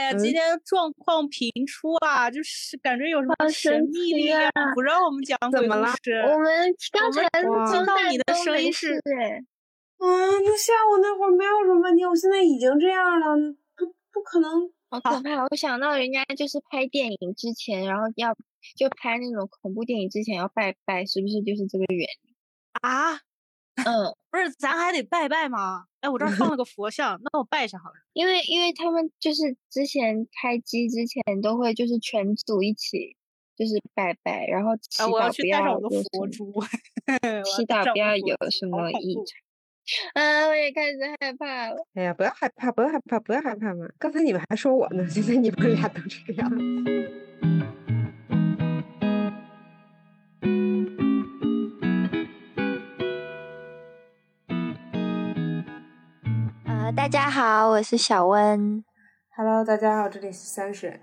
哎呀，今天状况频出啊，就是感觉有什么神秘力量不让我们讲鬼故事。我们刚才听到你的声音是，嗯，就下午那会儿没有什么问题，我现在已经这样了，不不可能。好可怕！我想到人家就是拍电影之前，然后要就拍那种恐怖电影之前要拜拜，是不是就是这个原理啊？嗯，不是，咱还得拜拜吗？哎，我这儿放了个佛像，那我拜一下好了。因为因为他们就是之前开机之前都会就是全组一起就是拜拜，然后祈祷不要有佛珠，祈祷不要有什么异常。啊，我也开始害怕了。哎呀，不要害怕，不要害怕，不要害怕嘛！刚才你们还说我呢，现在你们俩都这个样。呃，大家好，我是小温。Hello，大家好，这里是三水。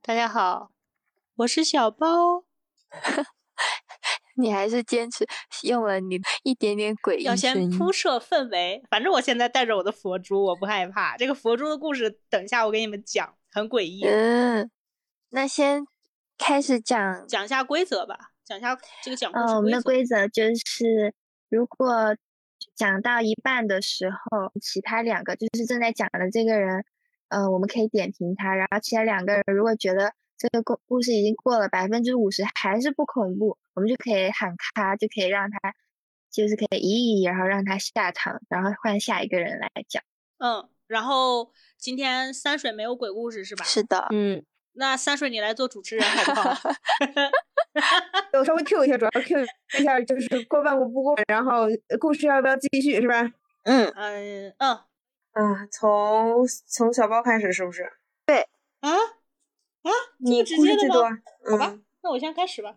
大家好，我是小包。你还是坚持用了你一点点诡异要先铺设氛围，反正我现在带着我的佛珠，我不害怕。这个佛珠的故事，等一下我给你们讲，很诡异。嗯，那先开始讲讲一下规则吧，讲一下这个讲故事。我们的规则就是，如果讲到一半的时候，其他两个就是正在讲的这个人，呃，我们可以点评他，然后其他两个人如果觉得。这个故故事已经过了百分之五十，还是不恐怖，我们就可以喊卡，就可以让他，就是可以移移，然后让他下场，然后换下一个人来讲。嗯，然后今天三水没有鬼故事是吧？是的。嗯，那三水你来做主持人好不好？我稍微 Q 一下，主要 Q 一下就是过半过不过，然后故事要不要继续是吧？嗯嗯嗯啊，从从小包开始是不是？对。啊？啊，你直接的吗？好吧，那我先开始吧。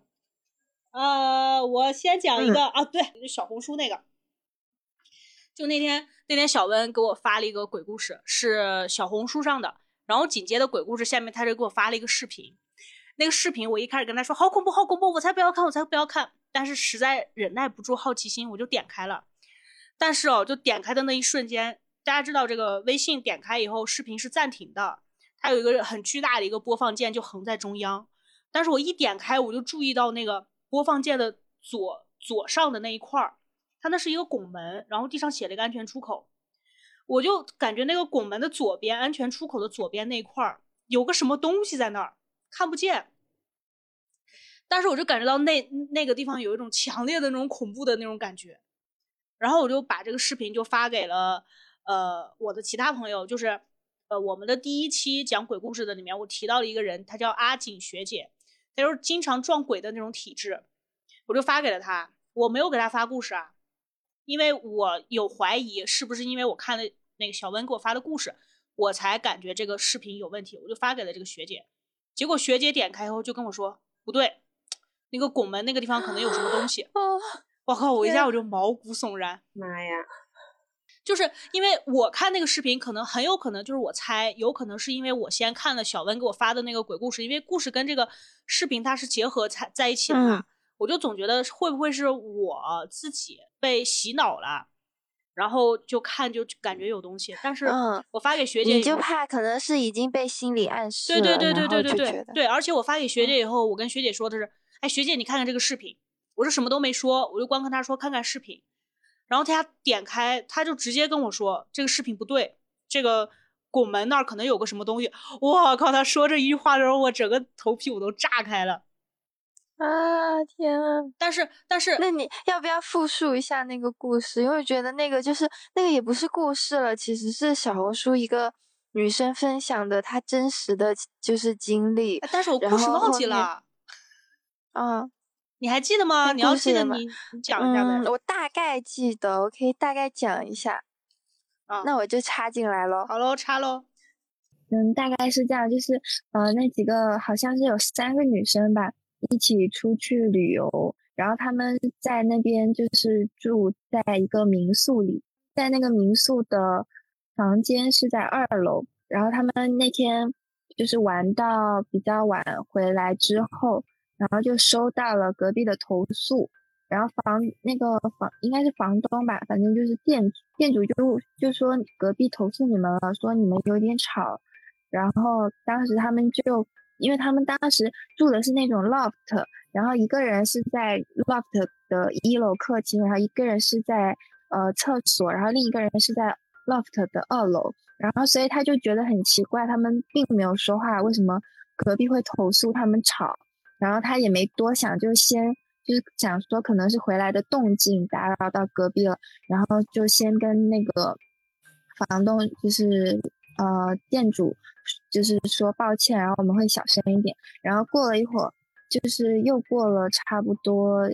呃，我先讲一个啊，对，小红书那个，就那天那天小温给我发了一个鬼故事，是小红书上的，然后紧接着鬼故事下面他就给我发了一个视频，那个视频我一开始跟他说好恐怖，好恐怖，我才不要看，我才不要看，但是实在忍耐不住好奇心，我就点开了，但是哦，就点开的那一瞬间，大家知道这个微信点开以后视频是暂停的。它有一个很巨大的一个播放键，就横在中央。但是我一点开，我就注意到那个播放键的左左上的那一块儿，它那是一个拱门，然后地上写了一个安全出口。我就感觉那个拱门的左边，安全出口的左边那块儿有个什么东西在那儿，看不见。但是我就感觉到那那个地方有一种强烈的那种恐怖的那种感觉。然后我就把这个视频就发给了呃我的其他朋友，就是。呃，我们的第一期讲鬼故事的里面，我提到了一个人，她叫阿锦学姐，她就是经常撞鬼的那种体质，我就发给了她。我没有给她发故事啊，因为我有怀疑是不是因为我看了那个小温给我发的故事，我才感觉这个视频有问题，我就发给了这个学姐。结果学姐点开以后就跟我说不对，那个拱门那个地方可能有什么东西。我靠！我一下我就毛骨悚然。妈呀！就是因为我看那个视频，可能很有可能就是我猜，有可能是因为我先看了小温给我发的那个鬼故事，因为故事跟这个视频它是结合在在一起的嘛，我就总觉得会不会是我自己被洗脑了，然后就看就感觉有东西，但是我发给学姐，你就怕可能是已经被心理暗示了，对对对对对对对对，而且我发给学姐以后，我跟学姐说的是，哎，学姐你看看这个视频，我说什么都没说，我就光跟她说看看视频。然后她点开，她就直接跟我说：“这个视频不对，这个拱门那儿可能有个什么东西。”我靠！他说这一句话的时候，我整个头皮我都炸开了。啊天啊！但是但是，那你要不要复述一下那个故事？因为我觉得那个就是那个也不是故事了，其实是小红书一个女生分享的她真实的就是经历。但是我故事忘记了。啊。你还记得吗？你要记得你你讲一下呗。我大概记得，我可以大概讲一下。啊，那我就插进来喽。好喽，插喽。嗯，大概是这样，就是呃，那几个好像是有三个女生吧，一起出去旅游，然后他们在那边就是住在一个民宿里，在那个民宿的房间是在二楼，然后他们那天就是玩到比较晚回来之后。然后就收到了隔壁的投诉，然后房那个房应该是房东吧，反正就是店店主就就说隔壁投诉你们了，说你们有点吵，然后当时他们就，因为他们当时住的是那种 loft，然后一个人是在 loft 的一楼客厅，然后一个人是在呃厕所，然后另一个人是在 loft 的二楼，然后所以他就觉得很奇怪，他们并没有说话，为什么隔壁会投诉他们吵？然后他也没多想，就先就是想说可能是回来的动静打扰到隔壁了，然后就先跟那个房东就是呃店主就是说抱歉，然后我们会小声一点。然后过了一会儿，就是又过了差不多，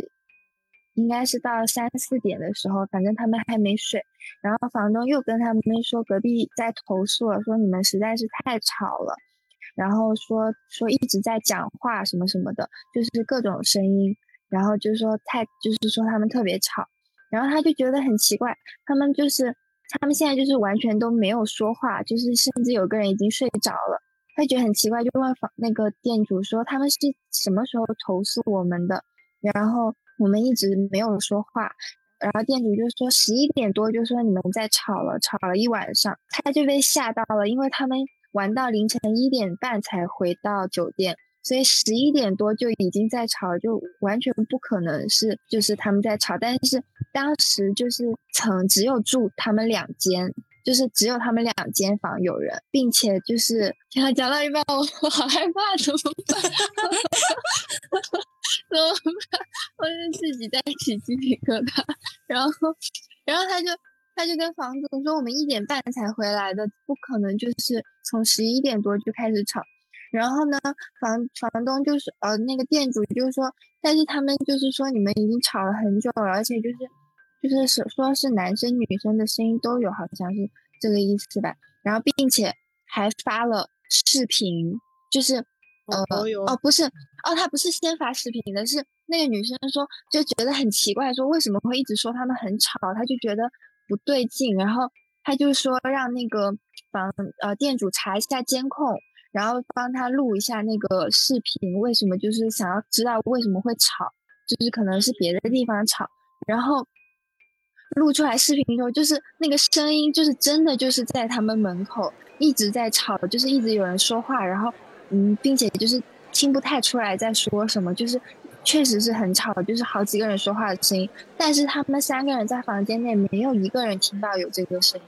应该是到三四点的时候，反正他们还没睡，然后房东又跟他们说隔壁在投诉了，说你们实在是太吵了。然后说说一直在讲话什么什么的，就是各种声音，然后就说太就是说他们特别吵，然后他就觉得很奇怪，他们就是他们现在就是完全都没有说话，就是甚至有个人已经睡着了，他觉得很奇怪，就问房那个店主说他们是什么时候投诉我们的，然后我们一直没有说话，然后店主就说十一点多就说你们在吵了，吵了一晚上，他就被吓到了，因为他们。玩到凌晨一点半才回到酒店，所以十一点多就已经在吵，就完全不可能是就是他们在吵。但是当时就是曾只有住他们两间，就是只有他们两间房有人，并且就是他 讲到一半，我好害怕，怎么办？怎么办？我就自己在起鸡皮疙瘩。然后，然后他就。他就跟房主说：“我们一点半才回来的，不可能就是从十一点多就开始吵。”然后呢，房房东就是呃那个店主就是说，但是他们就是说你们已经吵了很久了，而且就是就是说说是男生女生的声音都有，好像是这个意思吧。然后并且还发了视频，就是呃哦不是哦他不是先发视频的，是那个女生说就觉得很奇怪，说为什么会一直说他们很吵，他就觉得。不对劲，然后他就说让那个房呃店主查一下监控，然后帮他录一下那个视频，为什么就是想要知道为什么会吵，就是可能是别的地方吵，然后录出来视频的时候，就是那个声音就是真的就是在他们门口一直在吵，就是一直有人说话，然后嗯，并且就是听不太出来在说什么，就是。确实是很吵，就是好几个人说话的声音，但是他们三个人在房间内没有一个人听到有这个声音，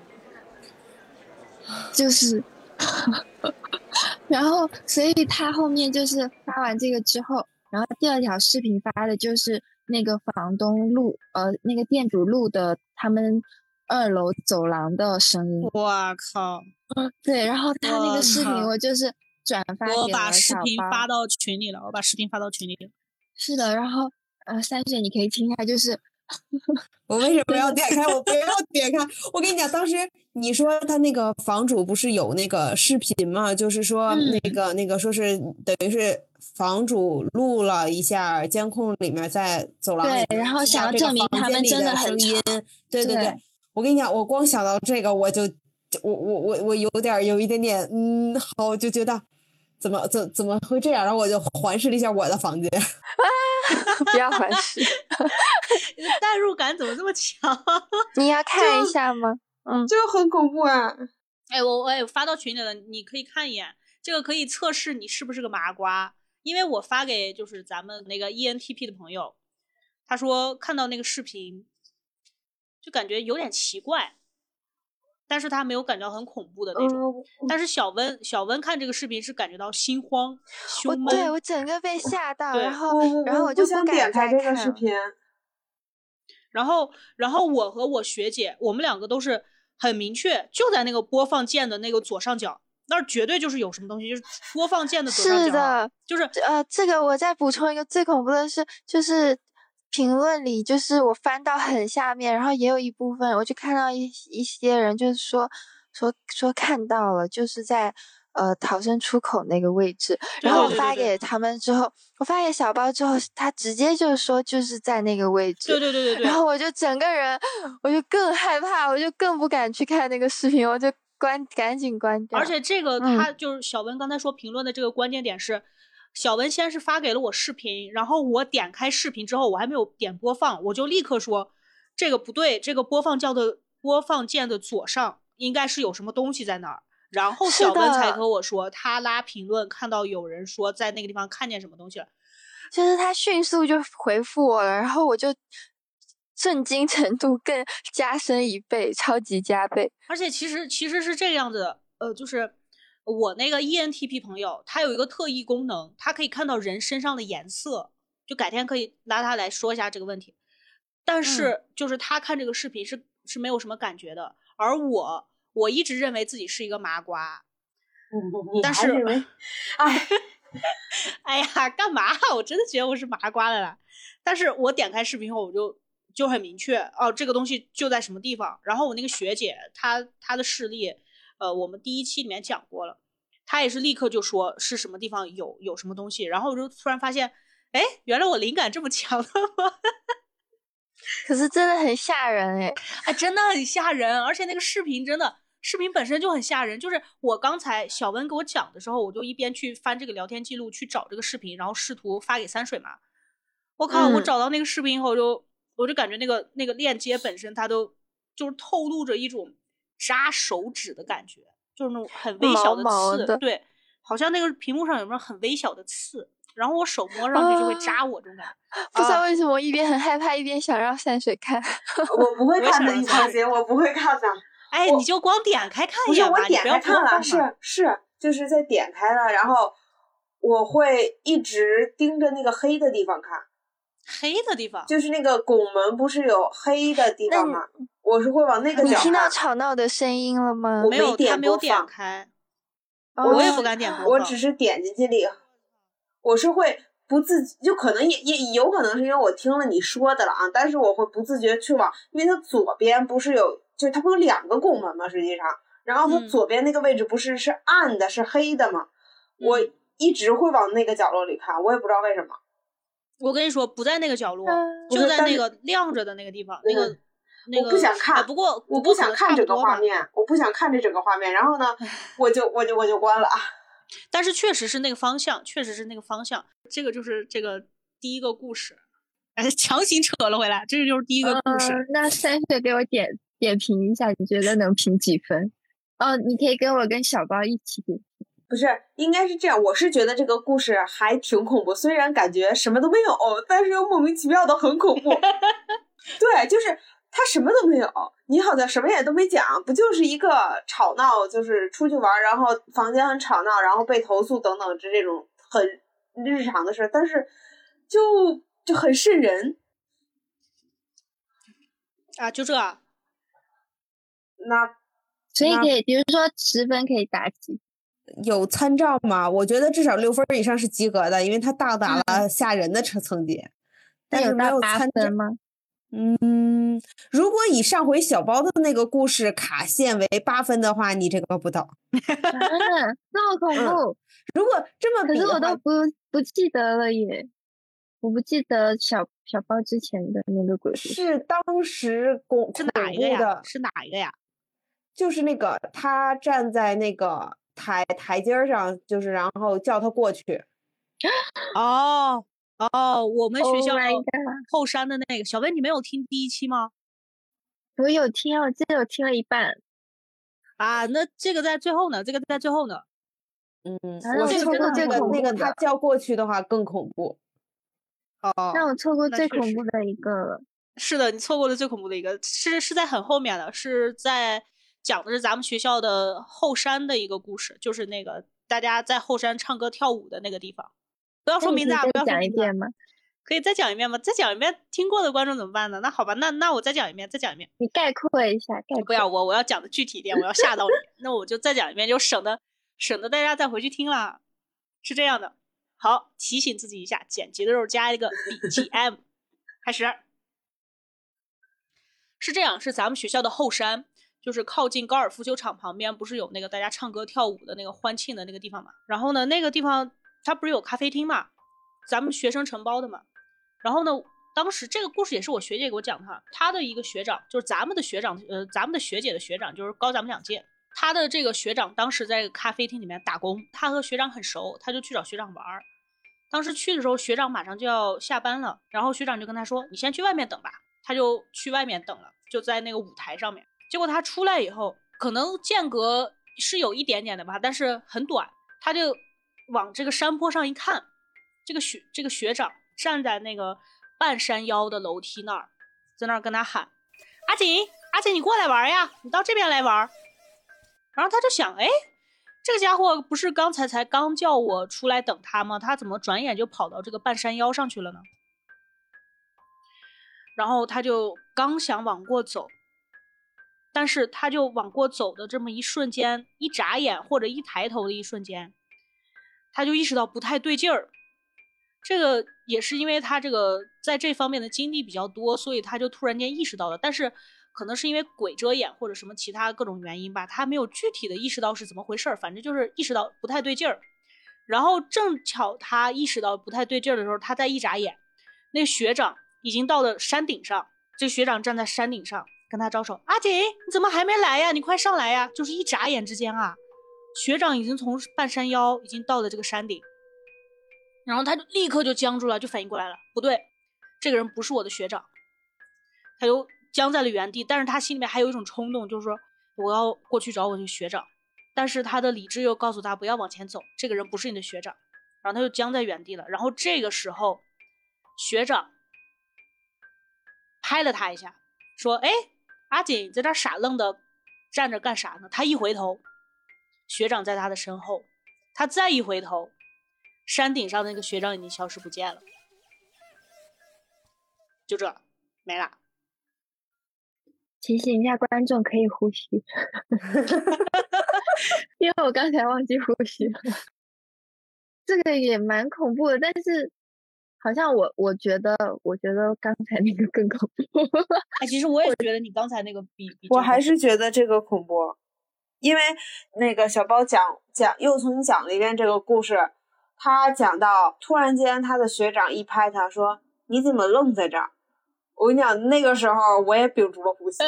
就是，然后所以他后面就是发完这个之后，然后第二条视频发的就是那个房东录呃那个店主录的他们二楼走廊的声音。我靠！对，然后他那个视频我就是转发我把视频发到群里了，我把视频发到群里了。是的，然后呃，三水你可以听一下，就是 我为什么要点开？我不要点开！我跟你讲，当时你说他那个房主不是有那个视频吗？就是说那个那个说是等于是房主录了一下监控里面在走廊对，然后想要证明他们真的很音。对对对，我跟你讲，我光想到这个，我就我我我我有点有一点点嗯，好就觉得。怎么怎怎么会这样？然后我就环视了一下我的房间。不要环视，代入感怎么这么强？你要看一下吗？嗯，这个很恐怖啊！哎，我我也发到群里了，你可以看一眼。这个可以测试你是不是个麻瓜，因为我发给就是咱们那个 ENTP 的朋友，他说看到那个视频就感觉有点奇怪。但是他没有感觉到很恐怖的那种，但是小温小温看这个视频是感觉到心慌、胸闷，对我整个被吓到，然后然后我就不敢点开这个视频。然后然后我和我学姐，我们两个都是很明确，就在那个播放键的那个左上角，那儿绝对就是有什么东西，就是播放键的左上角，是的，就是呃，这个我再补充一个最恐怖的是，就是。评论里就是我翻到很下面，然后也有一部分，我就看到一一些人就是说说说看到了，就是在呃逃生出口那个位置，然后我发给他们之后，我发给小包之后，他直接就说就是在那个位置，对对对对对，然后我就整个人我就更害怕，我就更不敢去看那个视频，我就关赶紧关掉。而且这个他就是小文刚才说评论的这个关键点是。小文先是发给了我视频，然后我点开视频之后，我还没有点播放，我就立刻说这个不对，这个播放叫的播放键的左上应该是有什么东西在那儿。然后小文才和我说，他拉评论看到有人说在那个地方看见什么东西了，就是他迅速就回复我了，然后我就震惊程度更加深一倍，超级加倍。而且其实其实是这个样子的，呃，就是我那个 ENTP 朋友，他有一个特异功能，他可以看到人身上的颜色，就改天可以拉他来说一下这个问题。但是就是他看这个视频是是没有什么感觉的，而我。我一直认为自己是一个麻瓜，但是，哎，哎呀，干嘛？我真的觉得我是麻瓜的啦。但是我点开视频后，我就就很明确哦，这个东西就在什么地方。然后我那个学姐，她她的视力，呃，我们第一期里面讲过了，他也是立刻就说是什么地方有有什么东西。然后我就突然发现，哎，原来我灵感这么强的吗？可是真的很吓人哎，哎，真的很吓人，而且那个视频真的。视频本身就很吓人，就是我刚才小温给我讲的时候，我就一边去翻这个聊天记录去找这个视频，然后试图发给三水嘛。我靠，我找到那个视频以后，就我就感觉那个那个链接本身它都就是透露着一种扎手指的感觉，就是那种很微小的刺，对，好像那个屏幕上有没有很微小的刺，然后我手摸上去就会扎我这种感觉。不知道为什么我一边很害怕，一边想让三水看。我不会看的，你放心，我不会看的。哎，你就光点开看一眼吧，点开看了，是是，就是在点开了，然后我会一直盯着那个黑的地方看。黑的地方，就是那个拱门，不是有黑的地方吗？我是会往那个角。你听到吵闹的声音了吗？我没有，他没有点开。我也不敢点播我只是点进去里，我是会不自就可能也也有可能是因为我听了你说的了啊，但是我会不自觉去往，因为它左边不是有。就是它不有两个拱门吗？实际上，然后它左边那个位置不是是暗的，是黑的吗？我一直会往那个角落里看，我也不知道为什么。我跟你说，不在那个角落，就在那个亮着的那个地方。那个，那个，我不想看。不过我不想看整个画面，我不想看这整个画面。然后呢，我就我就我就关了。但是确实是那个方向，确实是那个方向。这个就是这个第一个故事，哎，强行扯了回来。这个就是第一个故事。那三岁给我点。点评一下，你觉得能评几分？哦，你可以跟我跟小包一起点评。不是，应该是这样。我是觉得这个故事还挺恐怖，虽然感觉什么都没有，但是又莫名其妙的很恐怖。对，就是他什么都没有，你好像什么也都没讲，不就是一个吵闹，就是出去玩，然后房间很吵闹，然后被投诉等等，这这种很日常的事，但是就就很瘆人啊，就这。那所以可以，比如说十分可以打几？有参照吗？我觉得至少六分以上是及格的，因为他到达了吓人的层层级。但是没有参分吗？嗯，如果以上回小包的那个故事卡线为八分的话，你这个不到。那么恐怖！如果这么，可是我都不不记得了耶，我不记得小小包之前的那个鬼故事。是当时恐是哪一个呀？是哪一个呀？就是那个，他站在那个台台阶上，就是然后叫他过去。哦哦，我们学校后山的那个小薇，你没有听第一期吗？我有听，我记得我听了一半。啊，那这个在最后呢？这个在最后呢？嗯，我错过这个那个他叫过去的话更恐怖。哦，那我错过最恐怖的一个了。是的，你错过了最恐怖的一个，是是在很后面的，是在。讲的是咱们学校的后山的一个故事，就是那个大家在后山唱歌跳舞的那个地方。不要说名字啊！不要讲一遍吗？可以再讲一遍吗？再讲一遍，听过的观众怎么办呢？那好吧，那那我再讲一遍，再讲一遍。你概括一下，概括。不要我，我要讲的具体一点，我要吓到你。那我就再讲一遍，就省得省得大家再回去听了。是这样的，好，提醒自己一下，剪辑的时候加一个 BGM。开始。是这样，是咱们学校的后山。就是靠近高尔夫球场旁边，不是有那个大家唱歌跳舞的那个欢庆的那个地方嘛？然后呢，那个地方它不是有咖啡厅嘛？咱们学生承包的嘛。然后呢，当时这个故事也是我学姐给我讲的，她的一个学长，就是咱们的学长，呃，咱们的学姐的学长，就是高咱们两届。他的这个学长当时在咖啡厅里面打工，他和学长很熟，他就去找学长玩。当时去的时候，学长马上就要下班了，然后学长就跟他说：“你先去外面等吧。”他就去外面等了，就在那个舞台上面。结果他出来以后，可能间隔是有一点点的吧，但是很短。他就往这个山坡上一看，这个学这个学长站在那个半山腰的楼梯那儿，在那儿跟他喊：“阿锦，阿锦，你过来玩呀，你到这边来玩。”然后他就想，哎，这个家伙不是刚才才刚叫我出来等他吗？他怎么转眼就跑到这个半山腰上去了呢？然后他就刚想往过走。但是他就往过走的这么一瞬间，一眨眼或者一抬头的一瞬间，他就意识到不太对劲儿。这个也是因为他这个在这方面的经历比较多，所以他就突然间意识到了。但是可能是因为鬼遮眼或者什么其他各种原因吧，他没有具体的意识到是怎么回事儿。反正就是意识到不太对劲儿。然后正巧他意识到不太对劲儿的时候，他再一眨眼，那学长已经到了山顶上。这学长站在山顶上。跟他招手，阿锦，你怎么还没来呀？你快上来呀！就是一眨眼之间啊，学长已经从半山腰已经到了这个山顶，然后他就立刻就僵住了，就反应过来了，不对，这个人不是我的学长，他就僵在了原地。但是他心里面还有一种冲动，就是说我要过去找我的学长，但是他的理智又告诉他不要往前走，这个人不是你的学长，然后他就僵在原地了。然后这个时候，学长拍了他一下，说：“哎。”阿锦在这傻愣的站着干啥呢？他一回头，学长在他的身后。他再一回头，山顶上那个学长已经消失不见了。就这，没了。提醒一下观众，可以呼吸，因为我刚才忘记呼吸了。这个也蛮恐怖的，但是。好像我我觉得，我觉得刚才那个更恐怖。哎，其实我也觉得你刚才那个比比。我还是觉得这个恐怖，因为那个小包讲讲又重新讲了一遍这个故事。他讲到，突然间他的学长一拍他说：“你怎么愣在这儿？”我跟你讲，那个时候我也屏住了呼吸。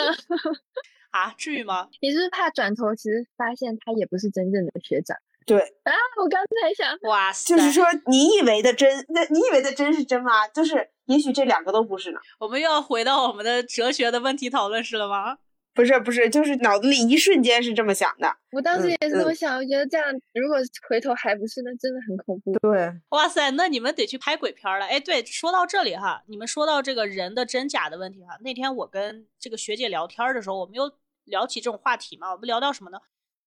啊，至于吗？你是是怕转头，其实发现他也不是真正的学长？对 啊，我刚才想，哇塞，就是说你以为的真，那你以为的真是真吗？就是也许这两个都不是呢。我们又要回到我们的哲学的问题讨论室了吗？不是不是，就是脑子里一瞬间是这么想的。我当时也是这么想，我觉得这样如果回头还不是，那真的很恐怖。对，哇塞，那你们得去拍鬼片了。哎，对，说到这里哈，你们说到这个人的真假的问题哈，那天我跟这个学姐聊天的时候，我们又聊起这种话题嘛。我们聊到什么呢？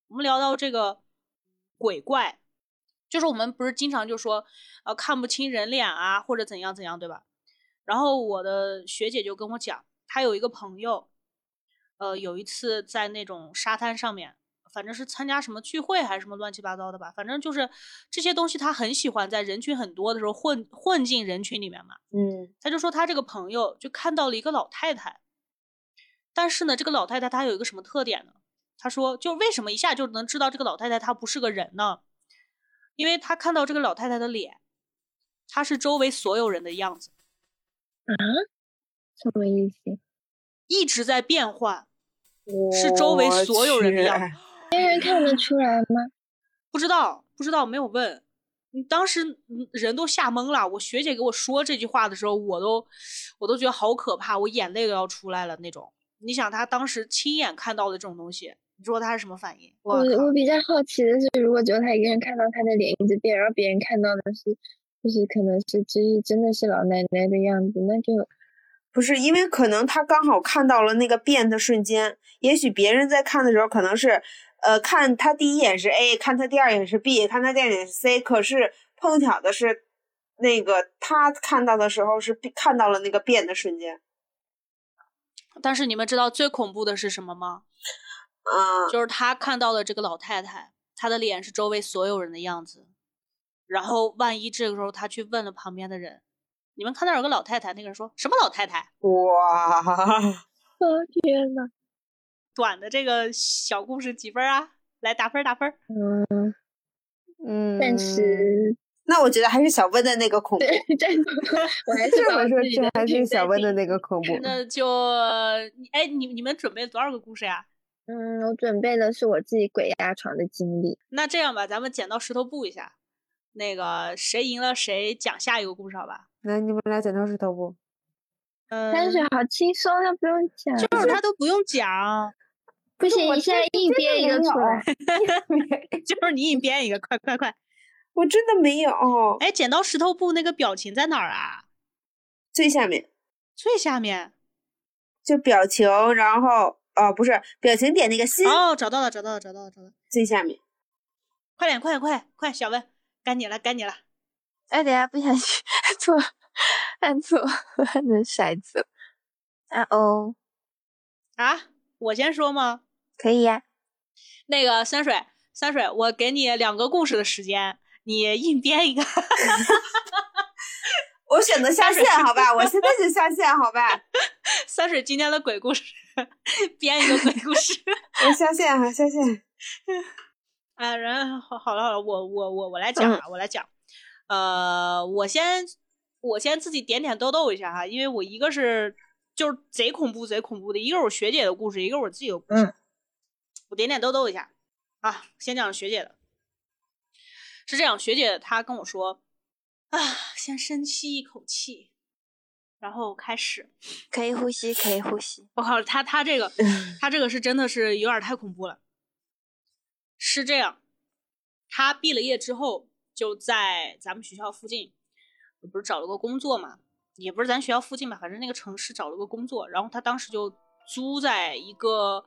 我们聊到这个鬼怪。就是我们不是经常就说，呃，看不清人脸啊，或者怎样怎样，对吧？然后我的学姐就跟我讲，她有一个朋友，呃，有一次在那种沙滩上面，反正是参加什么聚会还是什么乱七八糟的吧，反正就是这些东西，他很喜欢在人群很多的时候混混进人群里面嘛。嗯，他就说他这个朋友就看到了一个老太太，但是呢，这个老太太她有一个什么特点呢？他说，就为什么一下就能知道这个老太太她不是个人呢？因为他看到这个老太太的脸，她是周围所有人的样子，啊，什么意思？一直在变换，是周围所有人的样子。别人看得出来吗？不知道，不知道，没有问。当时人都吓懵了。我学姐给我说这句话的时候，我都，我都觉得好可怕，我眼泪都要出来了那种。你想，他当时亲眼看到的这种东西。你说他是什么反应？我我比较好奇的是，如果只有他一个人看到他的脸一直变，然后别人看到的是，就是可能是其实真的是老奶奶的样子，那就不是因为可能他刚好看到了那个变的瞬间，也许别人在看的时候可能是，呃，看他第一眼是 A，看他第二眼是 B，看他第二眼是 C，可是碰巧的是，那个他看到的时候是看到了那个变的瞬间。但是你们知道最恐怖的是什么吗？嗯，就是他看到了这个老太太，她的脸是周围所有人的样子。然后万一这个时候他去问了旁边的人，你们看到有个老太太，那个人说什么老太太？哇，天呐，短的这个小故事几分啊？来打分打分。嗯嗯，暂时，那我觉得还是小温的那个恐怖。暂时，我还是我说这还是小温的那个恐怖。那就哎，你你们准备多少个故事呀？嗯，我准备的是我自己鬼压床的经历。那这样吧，咱们剪刀石头布一下，那个谁赢了谁讲下一个故事，好吧？来，你们俩剪刀石头布。嗯，但是好轻松，他不用讲，就是他都不用讲。不行，你现在硬编一个出来，就是你硬编一个，快快快！我真的没有。哎，剪刀石头布那个表情在哪儿啊？最下面。最下面。就表情，然后哦，不是表情点那个心。哦，找到了，找到了，找到了，找到了。最下面。快点，快点，快快！小文，该你了，该你了。哎，等下不小心错，按错，按成骰子。啊哦。啊，我先说吗？可以呀，那个三水，三水，我给你两个故事的时间，你硬编一个。我选择下线，好吧，我现在就下线，好吧。三水今天的鬼故事，编一个鬼故事。我相信哈，下线。啊，人好，好了好了，我我我我来讲啊，我来讲。呃，我先我先自己点点豆豆一下哈，因为我一个是就是贼恐怖贼恐怖的，一个是我学姐的故事，一个是我自己的故事。我点点豆豆一下啊，先讲学姐的，是这样，学姐她跟我说啊，先深吸一口气，然后开始，可以呼吸，可以呼吸。我靠，他他这个，他这个是真的是有点太恐怖了。是这样，他毕了业之后就在咱们学校附近，不是找了个工作嘛，也不是咱学校附近吧，反正那个城市找了个工作，然后他当时就租在一个。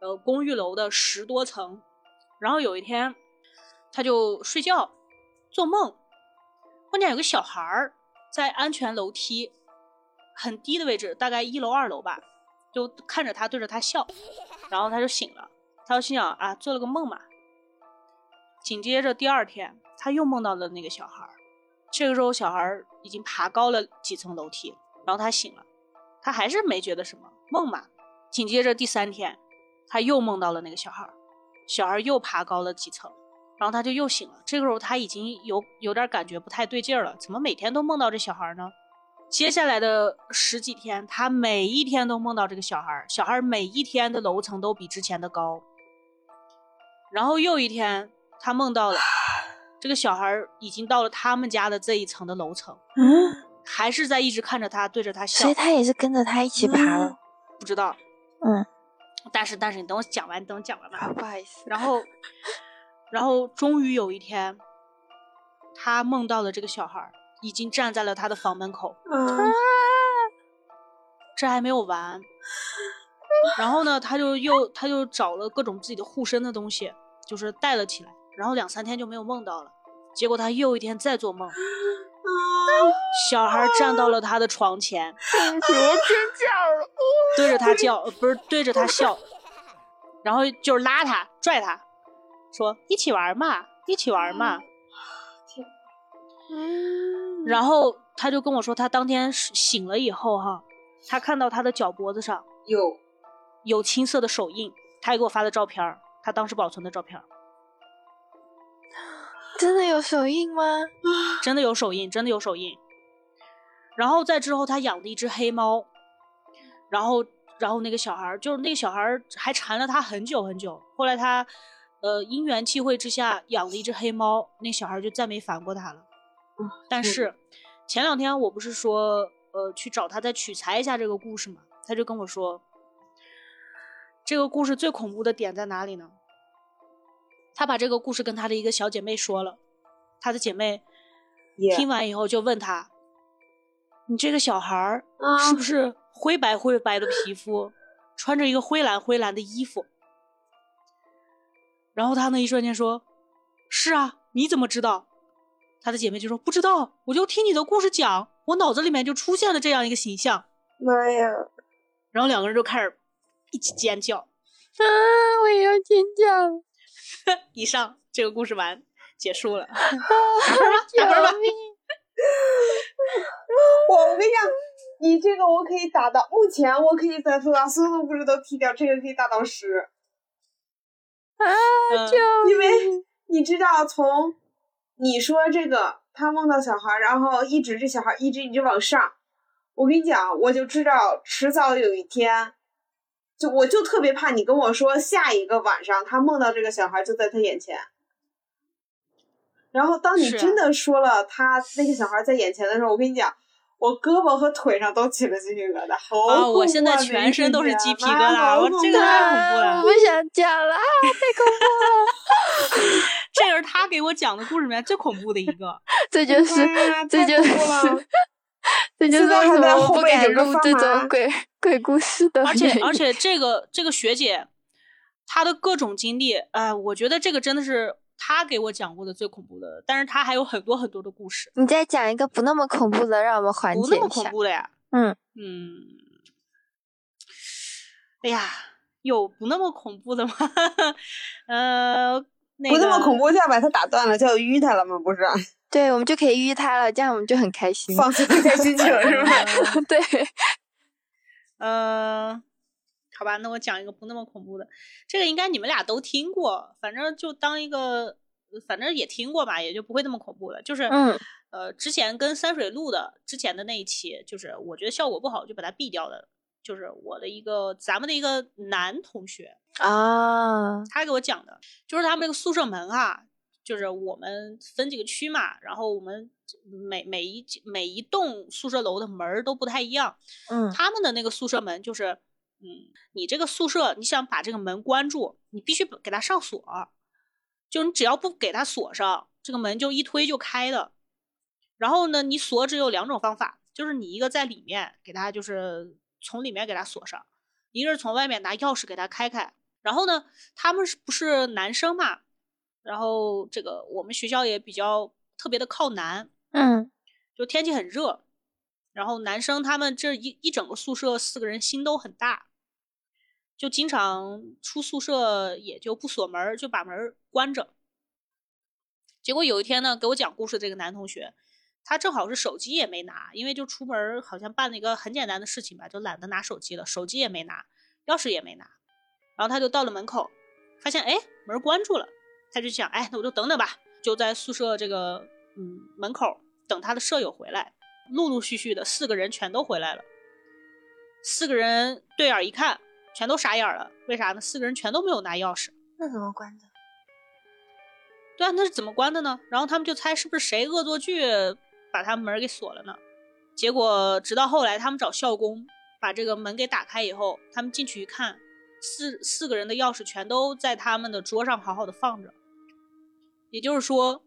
呃，公寓楼的十多层，然后有一天，他就睡觉，做梦，梦见有个小孩儿在安全楼梯很低的位置，大概一楼二楼吧，就看着他，对着他笑，然后他就醒了，他就心想啊，做了个梦嘛。紧接着第二天，他又梦到了那个小孩儿，这个时候小孩儿已经爬高了几层楼梯，然后他醒了，他还是没觉得什么梦嘛。紧接着第三天。他又梦到了那个小孩，小孩又爬高了几层，然后他就又醒了。这个时候他已经有有点感觉不太对劲儿了，怎么每天都梦到这小孩呢？接下来的十几天，他每一天都梦到这个小孩，小孩每一天的楼层都比之前的高。然后又一天，他梦到了这个小孩已经到了他们家的这一层的楼层，嗯，还是在一直看着他，对着他笑。所以他也是跟着他一起爬了，不知道，嗯。但是，但是你等我讲完，等我讲完吧。不好意思。然后，然后终于有一天，他梦到了这个小孩已经站在了他的房门口。啊！这还没有完。然后呢，他就又他就找了各种自己的护身的东西，就是带了起来。然后两三天就没有梦到了。结果他又一天再做梦。小孩站到了他的床前，我尖叫了，对着他叫，不是对着他笑，然后就是拉他、拽他，说一起玩嘛，一起玩嘛。嗯，然后他就跟我说，他当天醒了以后哈，他看到他的脚脖子上有有青色的手印，他也给我发的照片，他当时保存的照片。真的有手印吗？真的有手印，真的有手印。然后再之后，他养了一只黑猫，然后，然后那个小孩就是那个小孩还缠了他很久很久。后来他，呃，因缘际会之下养了一只黑猫，那小孩就再没烦过他了。但是前两天我不是说，呃，去找他再取材一下这个故事嘛？他就跟我说，这个故事最恐怖的点在哪里呢？他把这个故事跟他的一个小姐妹说了，他的姐妹听完以后就问他：“你这个小孩儿是不是灰白灰白的皮肤，穿着一个灰蓝灰蓝的衣服？”然后他那一瞬间说：“是啊，你怎么知道？”他的姐妹就说：“不知道，我就听你的故事讲，我脑子里面就出现了这样一个形象。”妈呀！然后两个人就开始一起尖叫：“啊，我也要尖叫！” 以上这个故事完结束了，打分吧，打分吧。我我跟你讲，你这个我可以打到，目前我可以在把所有的故事都踢掉，这个可以打到十。啊！就因为你知道，从你说这个他梦到小孩，然后一直这小孩一直一直往上，我跟你讲，我就知道迟早有一天。就我就特别怕你跟我说下一个晚上他梦到这个小孩就在他眼前，然后当你真的说了他那个小孩在眼前的时候，我跟你讲，我胳膊和腿上都起了鸡皮疙瘩，好恐怖啊！我现在全身都是鸡皮疙瘩，我这个太恐怖了，我不想讲了，太恐怖了。这是他给我讲的故事里面最恐怖的一个，这就是，这就是，这就是为什么我不敢录这种鬼鬼故事的。而且而且，这个这个学姐，她的各种经历，哎，我觉得这个真的是。他给我讲过的最恐怖的，但是他还有很多很多的故事。你再讲一个不那么恐怖的，让我们缓解一下。不那么恐怖的呀？嗯嗯。哎呀，有不那么恐怖的吗？呃，不那么恐怖就要把它打断了，就要淤它了吗？不是？对，我们就可以淤它了，这样我们就很开心，放松一下心情，是吧？对。嗯。好吧，那我讲一个不那么恐怖的，这个应该你们俩都听过，反正就当一个，反正也听过吧，也就不会那么恐怖了。就是，嗯，呃，之前跟三水录的之前的那一期，就是我觉得效果不好，就把它毙掉的。就是我的一个咱们的一个男同学啊，他给我讲的，就是他们那个宿舍门啊，就是我们分几个区嘛，然后我们每每一每一栋宿舍楼的门都不太一样，嗯，他们的那个宿舍门就是。嗯，你这个宿舍，你想把这个门关住，你必须给它上锁。就你只要不给它锁上，这个门就一推就开的。然后呢，你锁只有两种方法，就是你一个在里面给它，就是从里面给它锁上；一个是从外面拿钥匙给他开开。然后呢，他们是不是男生嘛？然后这个我们学校也比较特别的靠南，嗯，就天气很热。然后男生他们这一一整个宿舍四个人心都很大。就经常出宿舍，也就不锁门，就把门关着。结果有一天呢，给我讲故事这个男同学，他正好是手机也没拿，因为就出门好像办了一个很简单的事情吧，就懒得拿手机了，手机也没拿，钥匙也没拿。然后他就到了门口，发现哎门关住了，他就想哎那我就等等吧，就在宿舍这个嗯门口等他的舍友回来。陆陆续续的四个人全都回来了，四个人对眼一看。全都傻眼了，为啥呢？四个人全都没有拿钥匙，那怎么关的？对啊，那是怎么关的呢？然后他们就猜是不是谁恶作剧把他门给锁了呢？结果直到后来他们找校工把这个门给打开以后，他们进去一看，四四个人的钥匙全都在他们的桌上好好的放着，也就是说，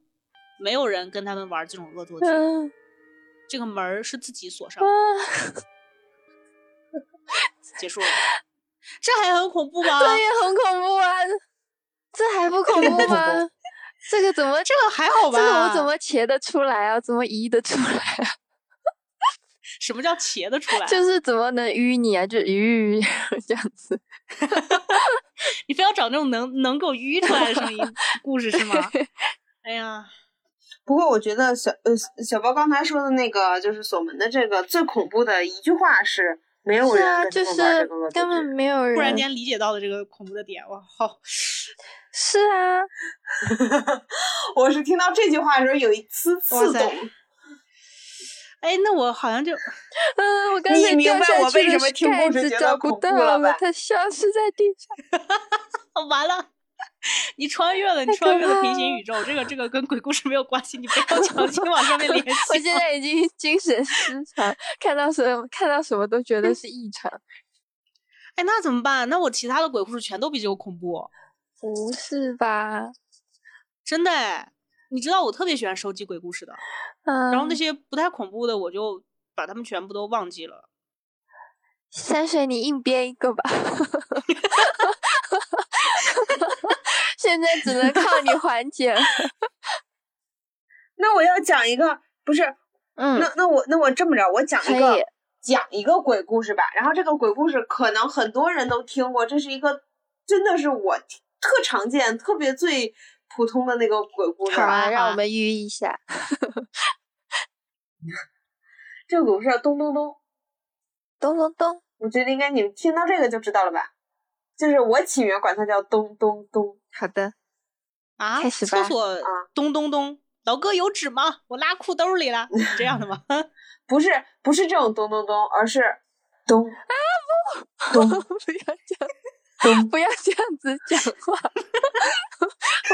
没有人跟他们玩这种恶作剧，这个门是自己锁上的。结束了。这还很恐怖吗？这也很恐怖啊！这还不恐怖吗？这个怎么？这个还好吧？这个我怎么切得出来啊？怎么移得出来啊？什么叫切得出来？就是怎么能淤你啊？就淤 这样子。你非要找那种能能够淤出来的声音故事是吗？哎呀，不过我觉得小呃小包刚才说的那个就是锁门的这个最恐怖的一句话是。没有人就是根本没有人。突然间理解到了这个恐怖的点，哇，好，是啊，我是听到这句话的时候有一丝刺痛。哎，那我好像就，嗯，我刚才明白我为什么听故事觉得恐怖了它消失在地上，完了。你穿越了，你穿越了平行宇宙，这个这个跟鬼故事没有关系，你不要强 行往上面联系。我现在已经精神失常，看到什么看到什么都觉得是异常。哎，那怎么办？那我其他的鬼故事全都比这个恐怖？不是吧？真的哎？你知道我特别喜欢收集鬼故事的，然后那些不太恐怖的，我就把他们全部都忘记了。山水，你硬编一个吧。现在只能靠你缓解。那我要讲一个，不是，嗯，那那我那我这么着，我讲一个讲一个鬼故事吧。然后这个鬼故事可能很多人都听过，这是一个真的是我特常见、特别最普通的那个鬼故事。好啊，让我们寓一下。这个鬼故事叫咚咚咚咚咚咚，我觉得应该你们听到这个就知道了吧？就是我起名管它叫咚咚咚。好的，啊，开始吧。厕所咚咚咚，老哥有纸吗？我拉裤兜里了。这样的吗？不是，不是这种咚咚咚，而是咚啊不咚，不要这样，咚，不要这样子讲话。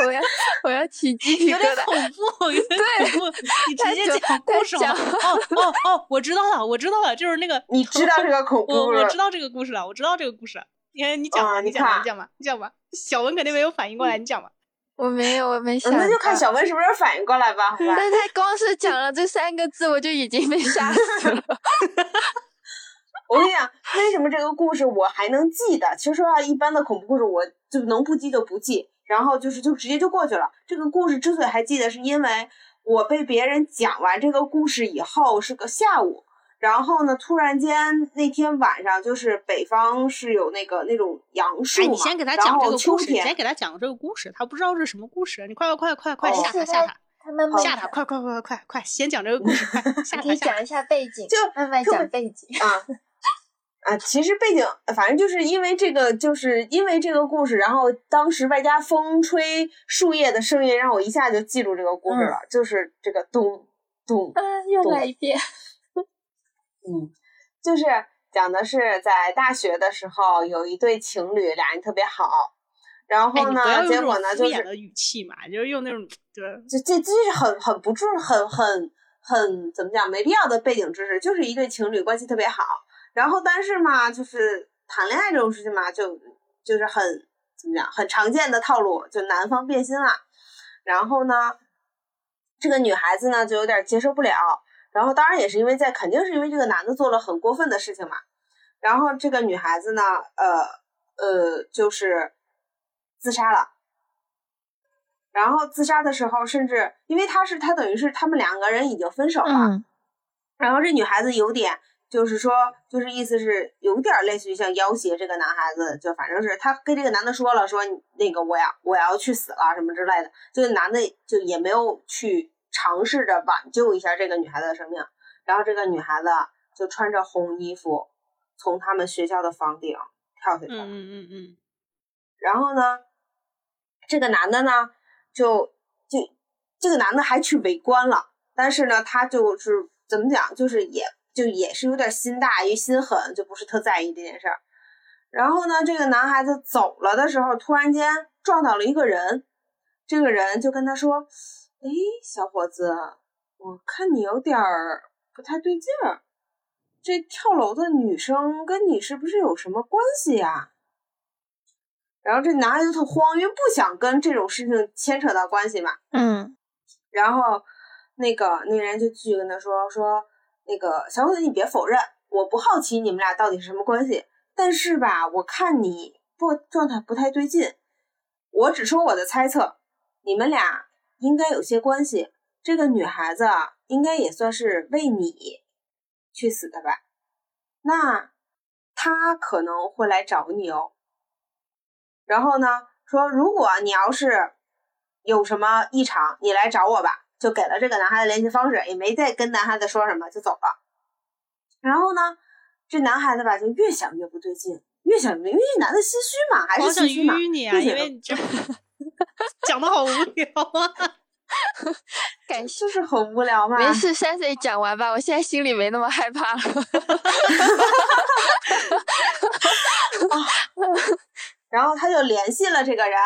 我要，我要起鸡皮疙瘩。有点恐怖，有点恐怖。你直接讲故事了。哦哦哦，我知道了，我知道了，就是那个你知道这个恐怖，我我知道这个故事了，我知道这个故事。你看，你讲吧，你讲吧，你讲吧，你讲吧。小文肯定没有反应过来，你讲吧。我没有，我没想。那就看小文是不是反应过来吧。好吧 但他光是讲了这三个字，我就已经被吓死了。我跟你讲，为什么这个故事我还能记得？其实说实话，一般的恐怖故事我就能不记就不记，然后就是就直接就过去了。这个故事之所以还记得，是因为我被别人讲完这个故事以后是个下午。然后呢？突然间那天晚上，就是北方是有那个那种杨树嘛。你先给他讲这个故事，你先给他讲这个故事，他不知道这是什么故事。你快快快快快吓他吓他，吓他快快快快快先讲这个故事，快 吓他吓他。讲一下背景，就慢慢讲背景啊 啊！其实背景反正就是因为这个，就是因为这个故事，然后当时外加风吹树叶的声音，让我一下就记住这个故事了，就是这个咚咚。啊，又来一遍。嗯，就是讲的是在大学的时候，有一对情侣，俩人特别好。然后呢，结果呢，就是语气嘛，就是用那种对，这这这是很很不重、很很很怎么讲没必要的背景知识，就是一对情侣关系特别好。然后但是嘛，就是谈恋爱这种事情嘛，就就是很怎么讲，很常见的套路，就男方变心了。然后呢，这个女孩子呢就有点接受不了。然后当然也是因为在，肯定是因为这个男的做了很过分的事情嘛。然后这个女孩子呢，呃呃，就是自杀了。然后自杀的时候，甚至因为他是他等于是他们两个人已经分手了。然后这女孩子有点就是说，就是意思是有点类似于像要挟这个男孩子，就反正是他跟这个男的说了，说那个我要我要去死了什么之类的。这个男的就也没有去。尝试着挽救一下这个女孩子的生命，然后这个女孩子就穿着红衣服从他们学校的房顶跳下去了。嗯嗯嗯。然后呢，这个男的呢，就就这个男的还去围观了，但是呢，他就是怎么讲，就是也就也是有点心大于心狠，就不是特在意这件事儿。然后呢，这个男孩子走了的时候，突然间撞到了一个人，这个人就跟他说。哎，小伙子，我看你有点儿不太对劲儿。这跳楼的女生跟你是不是有什么关系呀？然后这男的就特慌，因为不想跟这种事情牵扯到关系嘛。嗯。然后那个那人就继续跟他说说，那个小伙子，你别否认，我不好奇你们俩到底是什么关系。但是吧，我看你不状态不太对劲，我只说我的猜测，你们俩。应该有些关系，这个女孩子啊，应该也算是为你去死的吧？那她可能会来找你哦。然后呢，说如果你要是有什么异常，你来找我吧。就给了这个男孩子联系方式，也没再跟男孩子说什么，就走了。然后呢，这男孩子吧，就越想越不对劲，越想越因为男的心虚嘛，还是心虚嘛？你啊，因为你这。讲的好无聊啊，感谢是很无聊吗？没事，三岁讲完吧，我现在心里没那么害怕了。然后他就联系了这个人，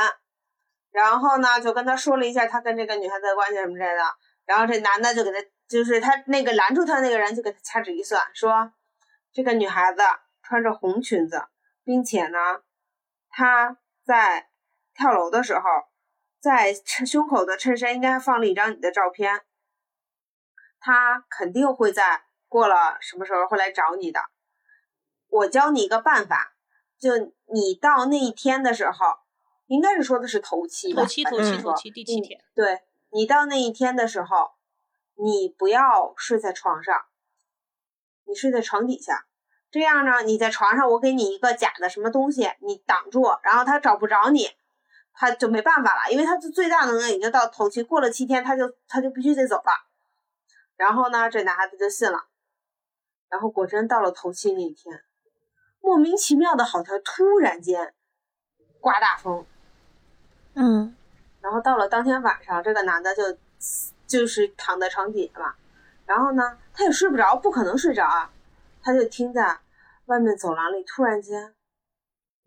然后呢就跟他说了一下他跟这个女孩子的关系什么之类的。然后这男的就给他，就是他那个拦住他那个人就给他掐指一算，说这个女孩子穿着红裙子，并且呢，她在。跳楼的时候，在衬胸口的衬衫应该放了一张你的照片。他肯定会在过了什么时候会来找你的。我教你一个办法，就你到那一天的时候，应该是说的是头七吧？头七，头七，头七，第七天。对你到那一天的时候，你不要睡在床上，你睡在床底下。这样呢，你在床上，我给你一个假的什么东西，你挡住，然后他找不着你。他就没办法了，因为他的最大能量已经到头七，过了七天，他就他就必须得走了。然后呢，这男孩子就信了。然后果真到了头七那一天，莫名其妙的，好像突然间刮大风。嗯。然后到了当天晚上，这个男的就就是躺在床底下嘛。然后呢，他也睡不着，不可能睡着啊。他就听在外面走廊里突然间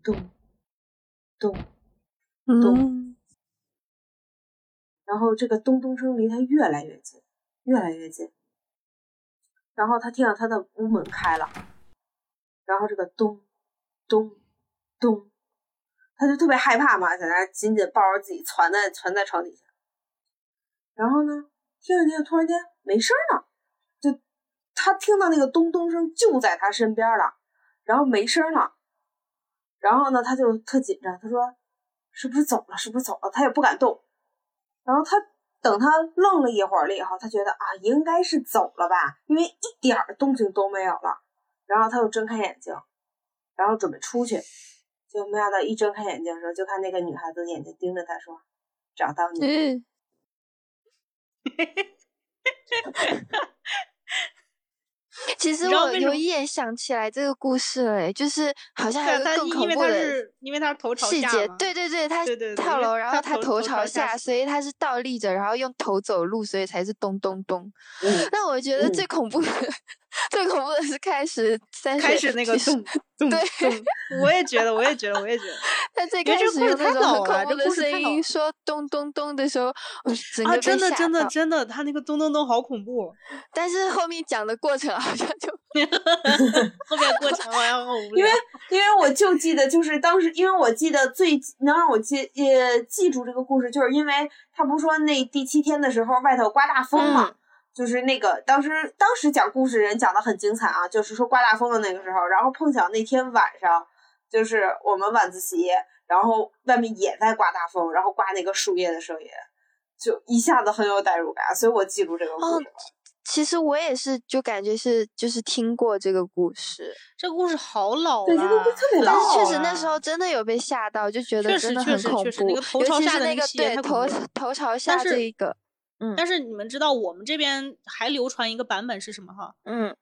咚咚。咚，然后这个咚咚声离他越来越近，越来越近。然后他听到他的屋门开了，然后这个咚咚咚，他就特别害怕嘛，在那紧紧抱着自己，攒在攒在床底下。然后呢，听着听着，突然间没声了，就他听到那个咚咚声就在他身边了，然后没声了。然后呢，他就特紧张，他说：“是不是走了？是不是走了？”他也不敢动。然后他等他愣了一会儿了以后，他觉得啊，应该是走了吧，因为一点儿动静都没有了。然后他又睁开眼睛，然后准备出去，就没想到一睁开眼睛的时候，就看那个女孩子眼睛盯着他说：“找到你。”其实我有一眼想起来这个故事了，就是好像还有更恐怖的，因为他是头朝下，细节，对对对，他跳楼，然后他头朝下，所以他是倒立着，然后用头走路，所以才是咚咚咚。那我觉得最恐怖的。最恐怖的是开始开始那个咚咚咚，我也觉得，我也觉得，我也觉得。他最开始用那种很恐怖的声音说咚咚咚的时候，我整个真的真的真的，他那个咚咚咚好恐怖。但是后面讲的过程好像就 后面过程好像好无聊。因为 因为我就记得，就是当时，因为我记得最能让我记呃记住这个故事，就是因为他不说那第七天的时候外头刮大风嘛。就是那个当时当时讲故事人讲的很精彩啊，就是说刮大风的那个时候，然后碰巧那天晚上就是我们晚自习，然后外面也在刮大风，然后刮那个树叶的声音，就一下子很有代入感，所以我记住这个故事。其实我也是，就感觉是就是听过这个故事，这个故事好老了，对，这个故事特别老。但是确实那时候真的有被吓到，就觉得真的很恐怖，尤其是那个对头头朝下这一个。嗯，但是你们知道我们这边还流传一个版本是什么哈？嗯，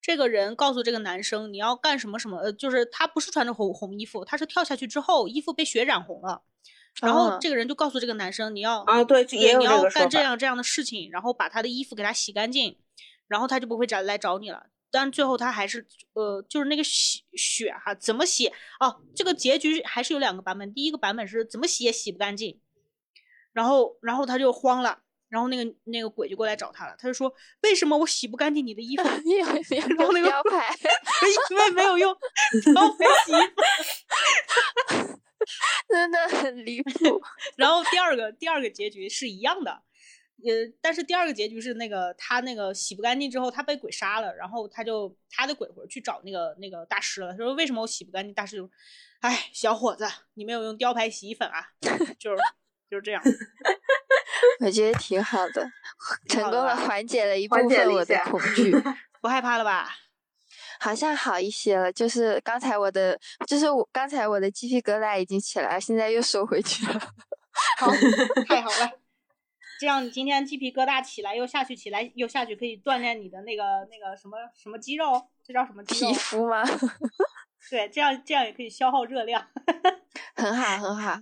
这个人告诉这个男生你要干什么什么，呃，就是他不是穿着红红衣服，他是跳下去之后衣服被血染红了，然后这个人就告诉这个男生你要啊对，也你要干这样这样的事情，然后把他的衣服给他洗干净，然后他就不会找来找你了。但最后他还是呃，就是那个血血哈，怎么洗哦？这个结局还是有两个版本，第一个版本是怎么洗也洗不干净。然后，然后他就慌了，然后那个那个鬼就过来找他了，他就说：“为什么我洗不干净你的衣服？” 然后那个标牌，因为没有用标牌洗衣服，真的很离谱。然后第二个第二个结局是一样的，呃，但是第二个结局是那个他那个洗不干净之后，他被鬼杀了，然后他就他的鬼魂去找那个那个大师了，他说：“为什么我洗不干净？”大师就：“哎，小伙子，你没有用雕牌洗衣粉啊，就是。”就是这样，我觉得挺好的，成功的缓解了一部分我的恐惧，不害怕了吧？好像好一些了，就是刚才我的，就是我刚才我的鸡皮疙瘩已经起来了，现在又收回去了。好，太好了，这样你今天鸡皮疙瘩起来又下去，起来又下去，可以锻炼你的那个那个什么什么肌肉，这叫什么肌肉？皮肤吗？对，这样这样也可以消耗热量，很好很好。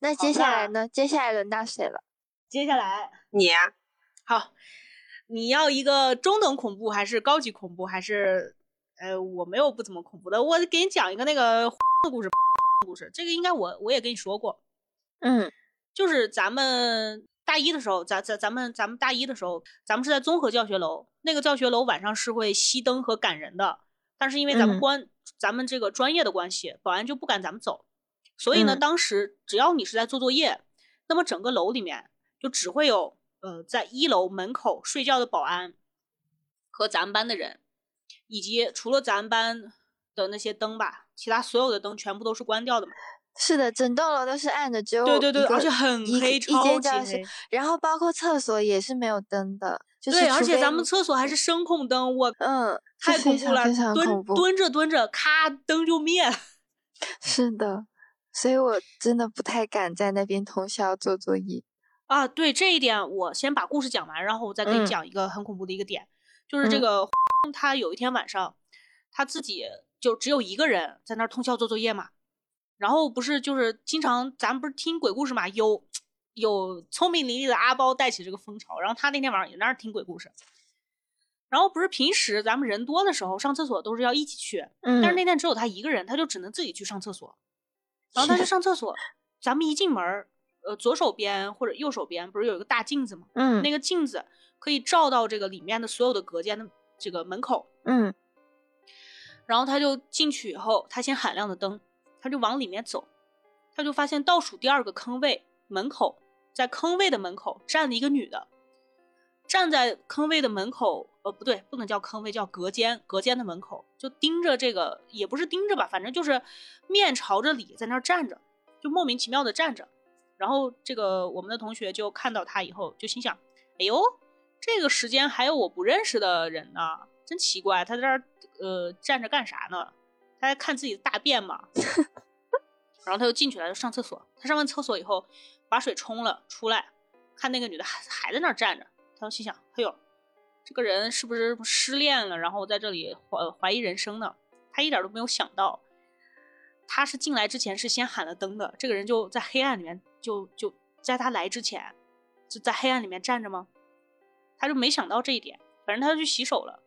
那接下来呢？接下来轮到谁了？接下来你呀。好，你要一个中等恐怖，还是高级恐怖，还是呃，我没有不怎么恐怖的。我给你讲一个那个 故事，故事。这个应该我我也跟你说过。嗯，就是咱们大一的时候，咱咱咱们咱们大一的时候，咱们是在综合教学楼。那个教学楼晚上是会熄灯和赶人的，但是因为咱们关咱们这个专业的关系，保安就不赶咱们走。所以呢，当时只要你是在做作业，那么整个楼里面就只会有呃，在一楼门口睡觉的保安和咱们班的人，以及除了咱们班的那些灯吧，其他所有的灯全部都是关掉的嘛。是的，整栋楼都是暗的，只有对对对，而且很黑，超级黑。然后包括厕所也是没有灯的，对，而且咱们厕所还是声控灯，我嗯，太恐怖了，蹲蹲着蹲着，咔，灯就灭了。是的。所以我真的不太敢在那边通宵做作业啊！对这一点，我先把故事讲完，然后我再给你讲一个很恐怖的一个点，就是这个他有一天晚上，他自己就只有一个人在那儿通宵做作业嘛。然后不是就是经常咱们不是听鬼故事嘛，有有聪明伶俐的阿包带起这个风潮，然后他那天晚上也在那儿听鬼故事。然后不是平时咱们人多的时候上厕所都是要一起去，但是那天只有他一个人，他就只能自己去上厕所。然后他去上厕所，咱们一进门，呃，左手边或者右手边不是有一个大镜子吗？嗯，那个镜子可以照到这个里面的所有的隔间的这个门口。嗯，然后他就进去以后，他先喊亮的灯，他就往里面走，他就发现倒数第二个坑位门口，在坑位的门口站了一个女的，站在坑位的门口，呃，不对，不能叫坑位，叫隔间，隔间的门口就盯着这个，也不是盯着吧，反正就是面朝着里在那儿站着，就莫名其妙的站着。然后这个我们的同学就看到他以后，就心想：哎呦，这个时间还有我不认识的人呢，真奇怪，他在这儿。呃，站着干啥呢？他在看自己的大便嘛。然后他就进去了，就上厕所。他上完厕所以后，把水冲了出来，看那个女的还还在那儿站着。他就心想：哎呦，这个人是不是失恋了？然后在这里怀怀疑人生呢？他一点都没有想到，他是进来之前是先喊了灯的。这个人就在黑暗里面，就就在他来之前就在黑暗里面站着吗？他就没想到这一点。反正他就去洗手了。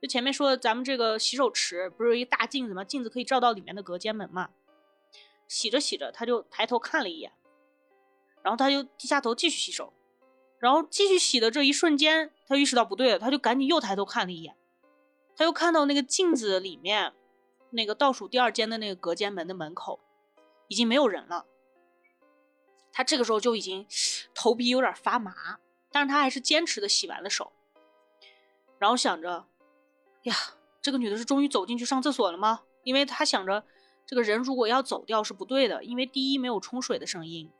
就前面说，咱们这个洗手池不是有一大镜子吗？镜子可以照到里面的隔间门嘛。洗着洗着，他就抬头看了一眼，然后他就低下头继续洗手，然后继续洗的这一瞬间，他意识到不对了，他就赶紧又抬头看了一眼，他又看到那个镜子里面那个倒数第二间的那个隔间门的门口已经没有人了。他这个时候就已经头皮有点发麻，但是他还是坚持的洗完了手，然后想着。呀，这个女的是终于走进去上厕所了吗？因为他想着，这个人如果要走掉是不对的，因为第一没有冲水的声音，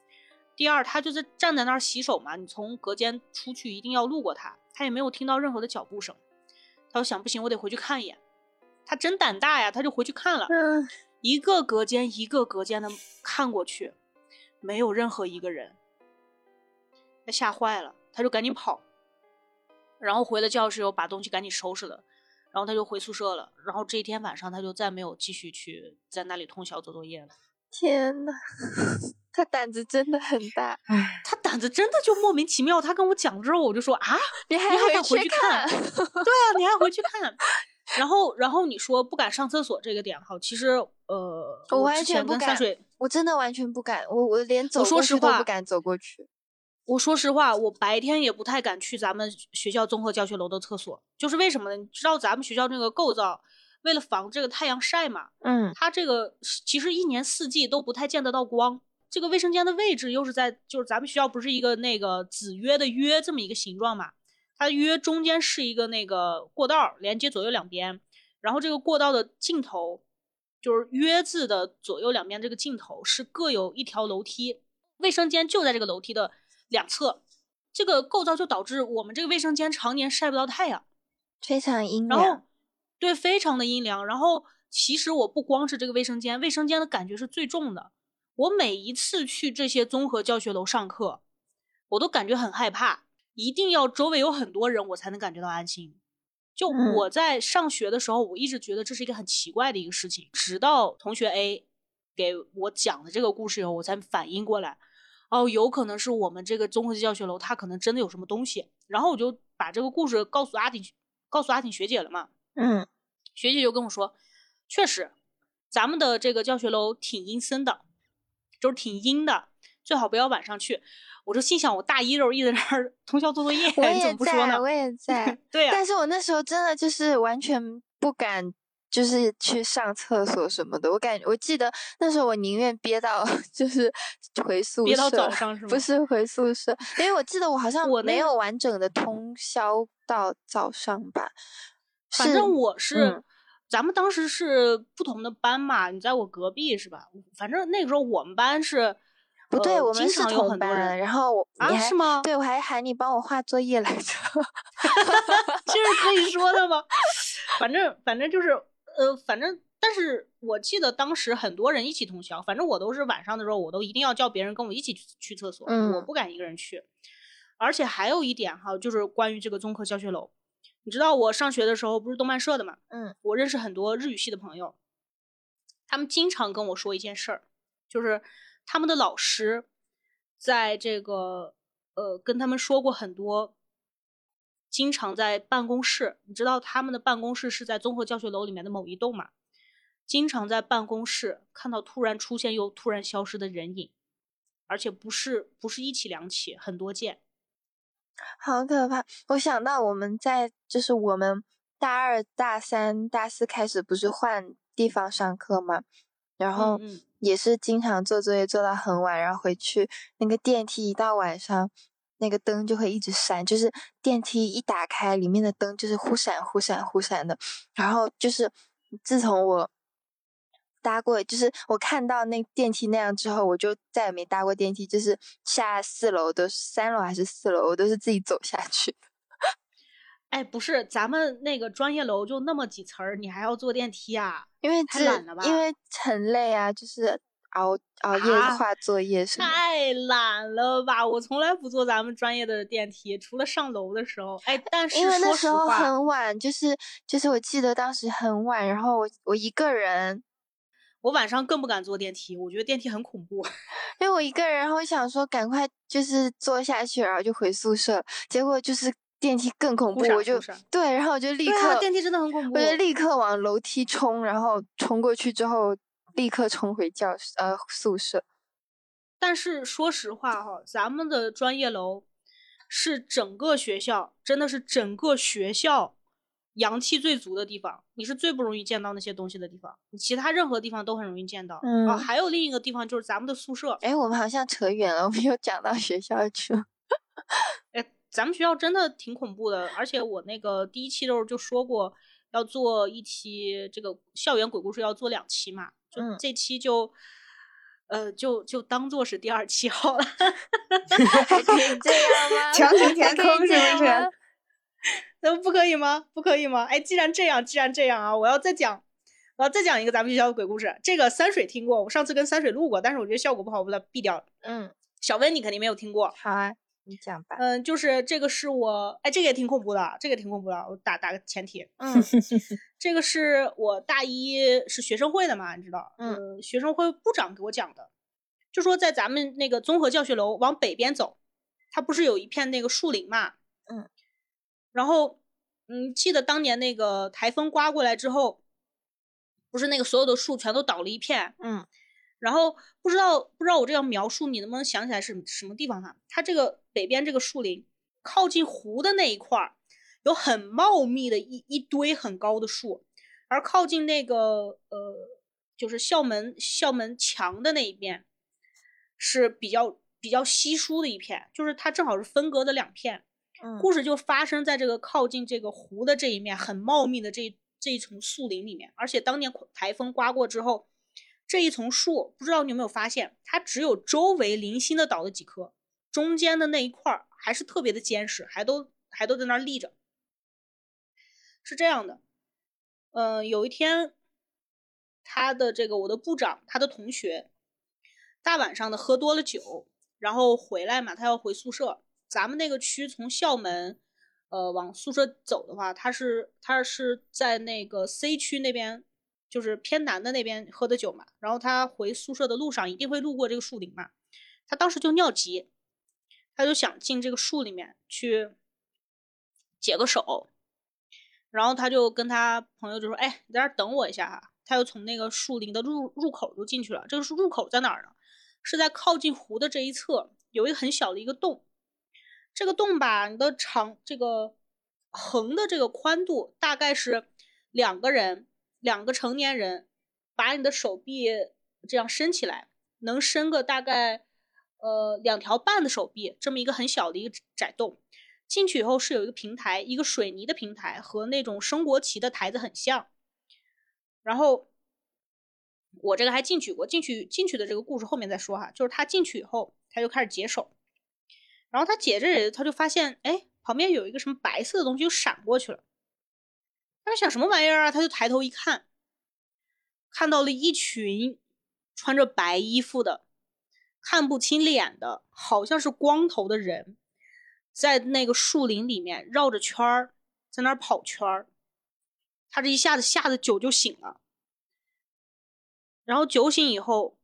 第二他就在站在那儿洗手嘛，你从隔间出去一定要路过他，他也没有听到任何的脚步声，他就想不行，我得回去看一眼。他真胆大呀，他就回去看了，一个隔间一个隔间的看过去，没有任何一个人，他吓坏了，他就赶紧跑，然后回了教室又把东西赶紧收拾了。然后他就回宿舍了，然后这一天晚上他就再没有继续去在那里通宵做作业了。天呐，他胆子真的很大，他胆子真的就莫名其妙。他跟我讲之后，我就说啊，你还敢回去看？对啊，你还回去看？然后，然后你说不敢上厕所这个点哈，其实呃，我完全不敢，我真的完全不敢，我我连走过去都不敢走过去。我说实话，我白天也不太敢去咱们学校综合教学楼的厕所，就是为什么呢？你知道咱们学校这个构造，为了防这个太阳晒嘛，嗯，它这个其实一年四季都不太见得到光。这个卫生间的位置又是在，就是咱们学校不是一个那个子曰的曰这么一个形状嘛？它曰中间是一个那个过道，连接左右两边，然后这个过道的尽头，就是约字的左右两边这个尽头是各有一条楼梯，卫生间就在这个楼梯的。两侧，这个构造就导致我们这个卫生间常年晒不到太阳，非常阴凉。然后，对，非常的阴凉。然后，其实我不光是这个卫生间，卫生间的感觉是最重的。我每一次去这些综合教学楼上课，我都感觉很害怕，一定要周围有很多人，我才能感觉到安心。就我在上学的时候，我一直觉得这是一个很奇怪的一个事情，直到同学 A 给我讲的这个故事以后，我才反应过来。哦，有可能是我们这个综合性教学楼，它可能真的有什么东西。然后我就把这个故事告诉阿婷，告诉阿婷学姐了嘛。嗯，学姐就跟我说，确实，咱们的这个教学楼挺阴森的，就是挺阴的，最好不要晚上去。我就心想，我大一时候一直在那儿通宵做作业，我也在不说呢？我也在，对呀。但是我那时候真的就是完全不敢。就是去上厕所什么的，我感我记得那时候我宁愿憋到就是回宿舍，憋到早上是吗？不是回宿舍，因为我记得我好像我没有完整的通宵到早上吧。反正我是，咱们当时是不同的班嘛，你在我隔壁是吧？反正那个时候我们班是，不对，我们是同班。然后我啊是吗？对，我还喊你帮我画作业来着。这是可以说的吗？反正反正就是。呃，反正，但是我记得当时很多人一起通宵，反正我都是晚上的时候，我都一定要叫别人跟我一起去去厕所，我不敢一个人去。而且还有一点哈，就是关于这个综合教学楼，你知道我上学的时候不是动漫社的嘛，嗯，我认识很多日语系的朋友，他们经常跟我说一件事儿，就是他们的老师在这个呃跟他们说过很多。经常在办公室，你知道他们的办公室是在综合教学楼里面的某一栋嘛？经常在办公室看到突然出现又突然消失的人影，而且不是不是一起两起，很多件。好可怕！我想到我们在就是我们大二、大三、大四开始不是换地方上课吗？然后也是经常做作业做到很晚，然后回去那个电梯一到晚上，那个灯就会一直闪，就是电梯一打开，里面的灯就是忽闪忽闪忽闪的。然后就是自从我搭过，就是我看到那电梯那样之后，我就再也没搭过电梯，就是下四楼都三楼还是四楼，我都是自己走下去。哎，不是，咱们那个专业楼就那么几层儿，你还要坐电梯啊？因为太懒了吧？因为很累啊，就是熬熬夜画作业什么。太懒了吧！我从来不坐咱们专业的电梯，除了上楼的时候。哎，但是因为那时候很晚，就是就是我记得当时很晚，然后我我一个人，我晚上更不敢坐电梯，我觉得电梯很恐怖。因为我一个人，然后我想说赶快就是坐下去，然后就回宿舍，结果就是。电梯更恐怖，我就对，然后我就立刻电梯真的很恐怖，我就立刻往楼梯冲，然后冲过去之后立刻冲回教室呃宿舍。但是说实话哈，咱们的专业楼是整个学校真的是整个学校阳气最足的地方，你是最不容易见到那些东西的地方，你其他任何地方都很容易见到。嗯，哦，还有另一个地方就是咱们的宿舍。哎，我们好像扯远了，我们又讲到学校去了。哎。咱们学校真的挺恐怖的，而且我那个第一期的时候就说过要做一期这个校园鬼故事，要做两期嘛，就这期就，呃，就就当做是第二期好了。可以这样吗？强行填坑是不是？那不可以吗？不可以吗？哎，既然这样，既然这样啊，我要再讲，我要再讲一个咱们学校的鬼故事。这个三水听过，我上次跟三水录过，但是我觉得效果不好，我把它毙掉了。嗯，小温你肯定没有听过。好啊。你讲吧，嗯，就是这个是我，哎，这个也挺恐怖的，这个挺恐怖的，我打打个前提，嗯，这个是我大一是学生会的嘛，你知道，嗯，学生会部长给我讲的，就说在咱们那个综合教学楼往北边走，它不是有一片那个树林嘛，嗯，然后，嗯，记得当年那个台风刮过来之后，不是那个所有的树全都倒了一片，嗯。然后不知道不知道我这样描述你能不能想起来是什么地方哈？它这个北边这个树林靠近湖的那一块儿有很茂密的一一堆很高的树，而靠近那个呃就是校门校门墙的那一边是比较比较稀疏的一片，就是它正好是分隔的两片。嗯故事就发生在这个靠近这个湖的这一面很茂密的这这一丛树林里面，而且当年台风刮过之后。这一丛树，不知道你有没有发现，它只有周围零星的倒了几棵，中间的那一块儿还是特别的坚实，还都还都在那儿立着。是这样的，嗯，有一天，他的这个我的部长，他的同学，大晚上的喝多了酒，然后回来嘛，他要回宿舍。咱们那个区从校门，呃，往宿舍走的话，他是他是在那个 C 区那边。就是偏南的那边喝的酒嘛，然后他回宿舍的路上一定会路过这个树林嘛，他当时就尿急，他就想进这个树里面去解个手，然后他就跟他朋友就说：“哎，你在这等我一下哈。”他又从那个树林的入入口就进去了。这个是入口在哪儿呢？是在靠近湖的这一侧，有一个很小的一个洞。这个洞吧，你的长这个横的这个宽度大概是两个人。两个成年人把你的手臂这样伸起来，能伸个大概呃两条半的手臂，这么一个很小的一个窄洞。进去以后是有一个平台，一个水泥的平台，和那种升国旗的台子很像。然后我这个还进去过，进去进去的这个故事后面再说哈。就是他进去以后，他就开始解手，然后他解着解着，他就发现哎，旁边有一个什么白色的东西就闪过去了。他想什么玩意儿啊？他就抬头一看，看到了一群穿着白衣服的、看不清脸的，好像是光头的人，在那个树林里面绕着圈儿，在那儿跑圈儿。他这一下子吓得酒就醒了，然后酒醒以后，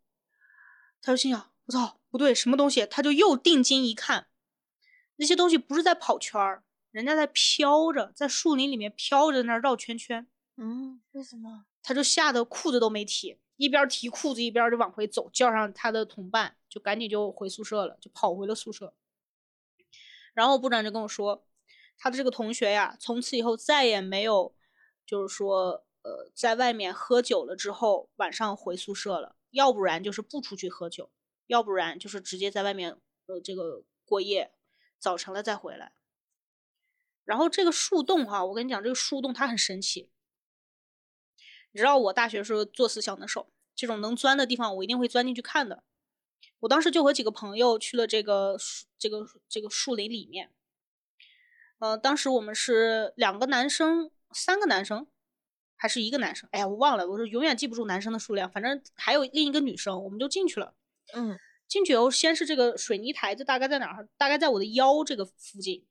他就心想：我操，不对，什么东西？他就又定睛一看，那些东西不是在跑圈儿。人家在飘着，在树林里面飘着，那绕圈圈。嗯，为什么？他就吓得裤子都没提，一边提裤子一边就往回走，叫上他的同伴，就赶紧就回宿舍了，就跑回了宿舍。然后部长就跟我说，他的这个同学呀，从此以后再也没有，就是说，呃，在外面喝酒了之后晚上回宿舍了，要不然就是不出去喝酒，要不然就是直接在外面呃这个过夜，早晨了再回来。然后这个树洞哈，我跟你讲，这个树洞它很神奇。你知道我大学时候作死小能手，这种能钻的地方我一定会钻进去看的。我当时就和几个朋友去了这个树这个这个树林里面。呃，当时我们是两个男生，三个男生，还是一个男生？哎呀，我忘了，我是永远记不住男生的数量。反正还有另一个女生，我们就进去了。嗯，进去以后，先是这个水泥台子，大概在哪儿？大概在我的腰这个附近。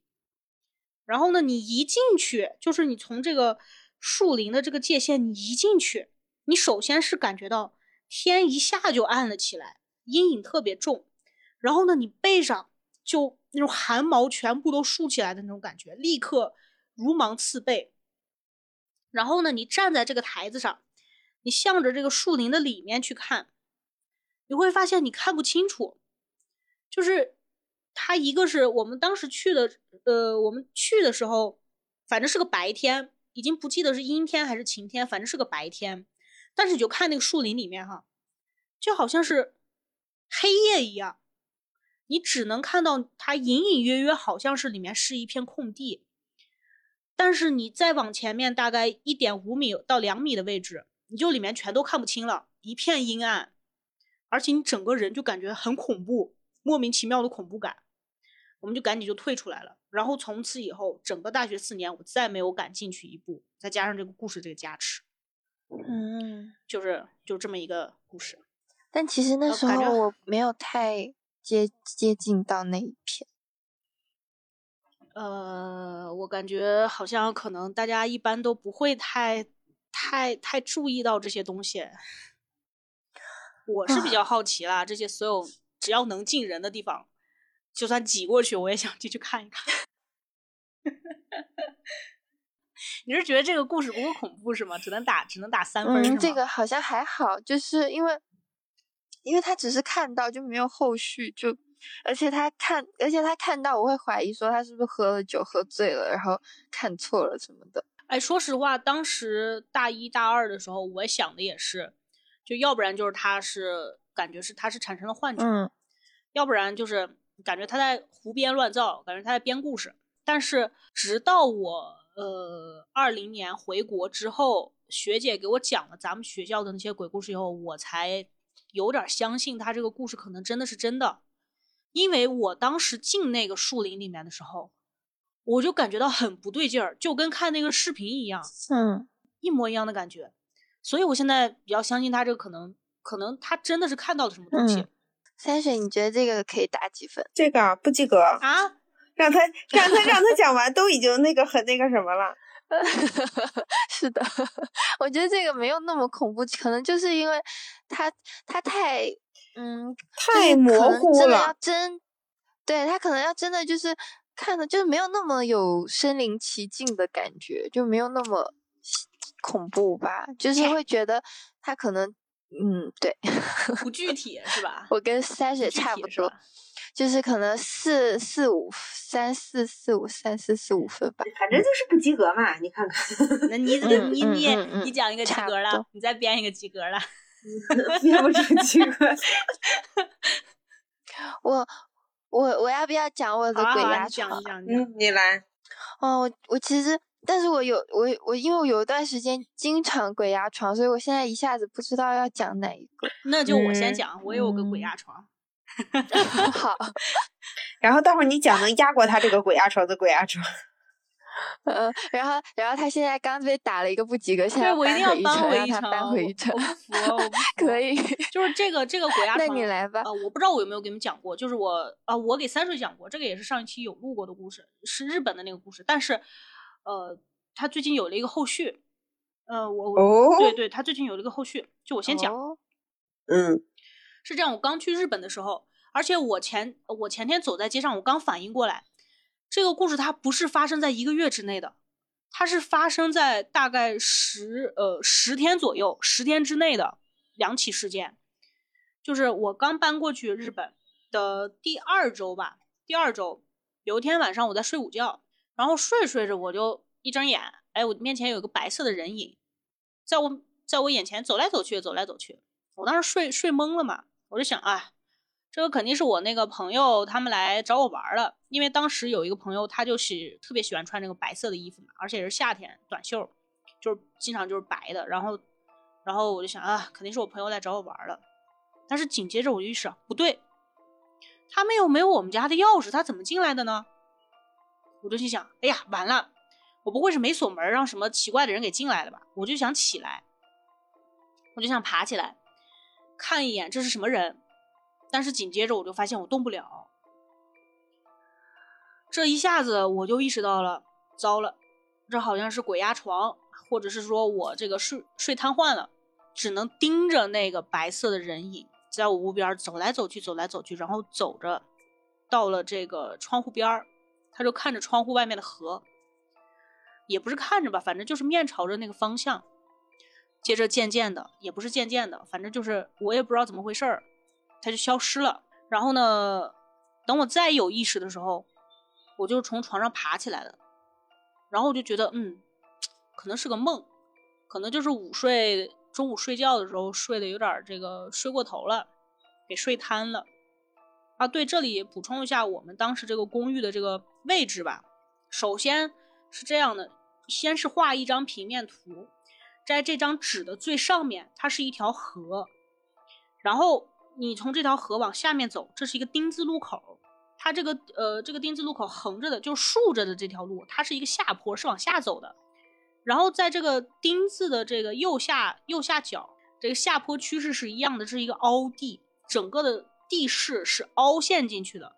然后呢，你一进去，就是你从这个树林的这个界限，你一进去，你首先是感觉到天一下就暗了起来，阴影特别重。然后呢，你背上就那种汗毛全部都竖起来的那种感觉，立刻如芒刺背。然后呢，你站在这个台子上，你向着这个树林的里面去看，你会发现你看不清楚，就是。它一个是我们当时去的，呃，我们去的时候，反正是个白天，已经不记得是阴天还是晴天，反正是个白天。但是你就看那个树林里面哈，就好像是黑夜一样，你只能看到它隐隐约约，好像是里面是一片空地。但是你再往前面大概一点五米到两米的位置，你就里面全都看不清了，一片阴暗，而且你整个人就感觉很恐怖。莫名其妙的恐怖感，我们就赶紧就退出来了。然后从此以后，整个大学四年，我再没有敢进去一步。再加上这个故事这个加持，嗯，就是就这么一个故事。但其实那时候我没有太接接近到那一片。呃，我感觉好像可能大家一般都不会太太太注意到这些东西。我是比较好奇啦，这些所有。只要能进人的地方，就算挤过去，我也想进去看一看。你是觉得这个故事不够恐怖是吗？只能打只能打三分嗯，这个好像还好，就是因为，因为他只是看到就没有后续，就而且他看，而且他看到，我会怀疑说他是不是喝了酒喝醉了，然后看错了什么的。哎，说实话，当时大一大二的时候，我想的也是，就要不然就是他是。感觉是他是产生了幻觉，嗯，要不然就是感觉他在胡编乱造，感觉他在编故事。但是直到我呃二零年回国之后，学姐给我讲了咱们学校的那些鬼故事以后，我才有点相信他这个故事可能真的是真的。因为我当时进那个树林里面的时候，我就感觉到很不对劲儿，就跟看那个视频一样，嗯，一模一样的感觉。所以我现在比较相信他这个可能。可能他真的是看到了什么东西。三水，你觉得这个可以打几分？这个不及格啊！让他让他让他讲完，都已经那个很那个什么了。是的，我觉得这个没有那么恐怖，可能就是因为他他太嗯太模糊了。真对他可能要真的就是看的，就是没有那么有身临其境的感觉，就没有那么恐怖吧？就是会觉得他可能。嗯，对，不具体是吧？我跟三水差不多，就是可能四四五三四四五三四四五分吧。反正就是不及格嘛，你看看。那你你你你讲一个及格了，你再编一个及格了，编不出及格。我我我要不要讲我的鬼压床？你，你来。哦，我我其实。但是我有我我因为我有一段时间经常鬼压床，所以我现在一下子不知道要讲哪一个。那就我先讲，我有个鬼压床。好，然后待会儿你讲能压过他这个鬼压床的鬼压床。嗯，然后然后他现在刚被打了一个不及格，现在我一定要扳回一场，搬回一城。我服，我可以。就是这个这个鬼压床，那你来吧。呃，我不知道我有没有给你们讲过，就是我啊，我给三水讲过，这个也是上一期有录过的故事，是日本的那个故事，但是。呃，他最近有了一个后续，呃，我我对对，他最近有了一个后续，就我先讲，嗯，是这样，我刚去日本的时候，而且我前我前天走在街上，我刚反应过来，这个故事它不是发生在一个月之内的，它是发生在大概十呃十天左右，十天之内的两起事件，就是我刚搬过去日本的第二周吧，第二周。有一天晚上我在睡午觉，然后睡睡着我就一睁眼，哎，我面前有一个白色的人影，在我在我眼前走来走去，走来走去。我当时睡睡懵了嘛，我就想，哎，这个肯定是我那个朋友他们来找我玩了，因为当时有一个朋友他就是特别喜欢穿那个白色的衣服嘛，而且是夏天短袖，就是经常就是白的。然后，然后我就想啊，肯定是我朋友来找我玩了。但是紧接着我就意识到不对。他们又没有我们家的钥匙，他怎么进来的呢？我就心想，哎呀，完了，我不会是没锁门，让什么奇怪的人给进来了吧？我就想起来，我就想爬起来看一眼这是什么人，但是紧接着我就发现我动不了。这一下子我就意识到了，糟了，这好像是鬼压床，或者是说我这个睡睡瘫痪了，只能盯着那个白色的人影。在我屋边走来走去，走来走去，然后走着到了这个窗户边儿，他就看着窗户外面的河，也不是看着吧，反正就是面朝着那个方向。接着渐渐的，也不是渐渐的，反正就是我也不知道怎么回事儿，他就消失了。然后呢，等我再有意识的时候，我就从床上爬起来了，然后我就觉得，嗯，可能是个梦，可能就是午睡。中午睡觉的时候睡的有点这个睡过头了，给睡瘫了啊！对，这里补充一下我们当时这个公寓的这个位置吧。首先是这样的，先是画一张平面图，在这张纸的最上面，它是一条河，然后你从这条河往下面走，这是一个丁字路口。它这个呃这个丁字路口横着的，就竖着的这条路，它是一个下坡，是往下走的。然后在这个丁字的这个右下右下角，这个下坡趋势是一样的，这是一个凹地，整个的地势是凹陷进去的。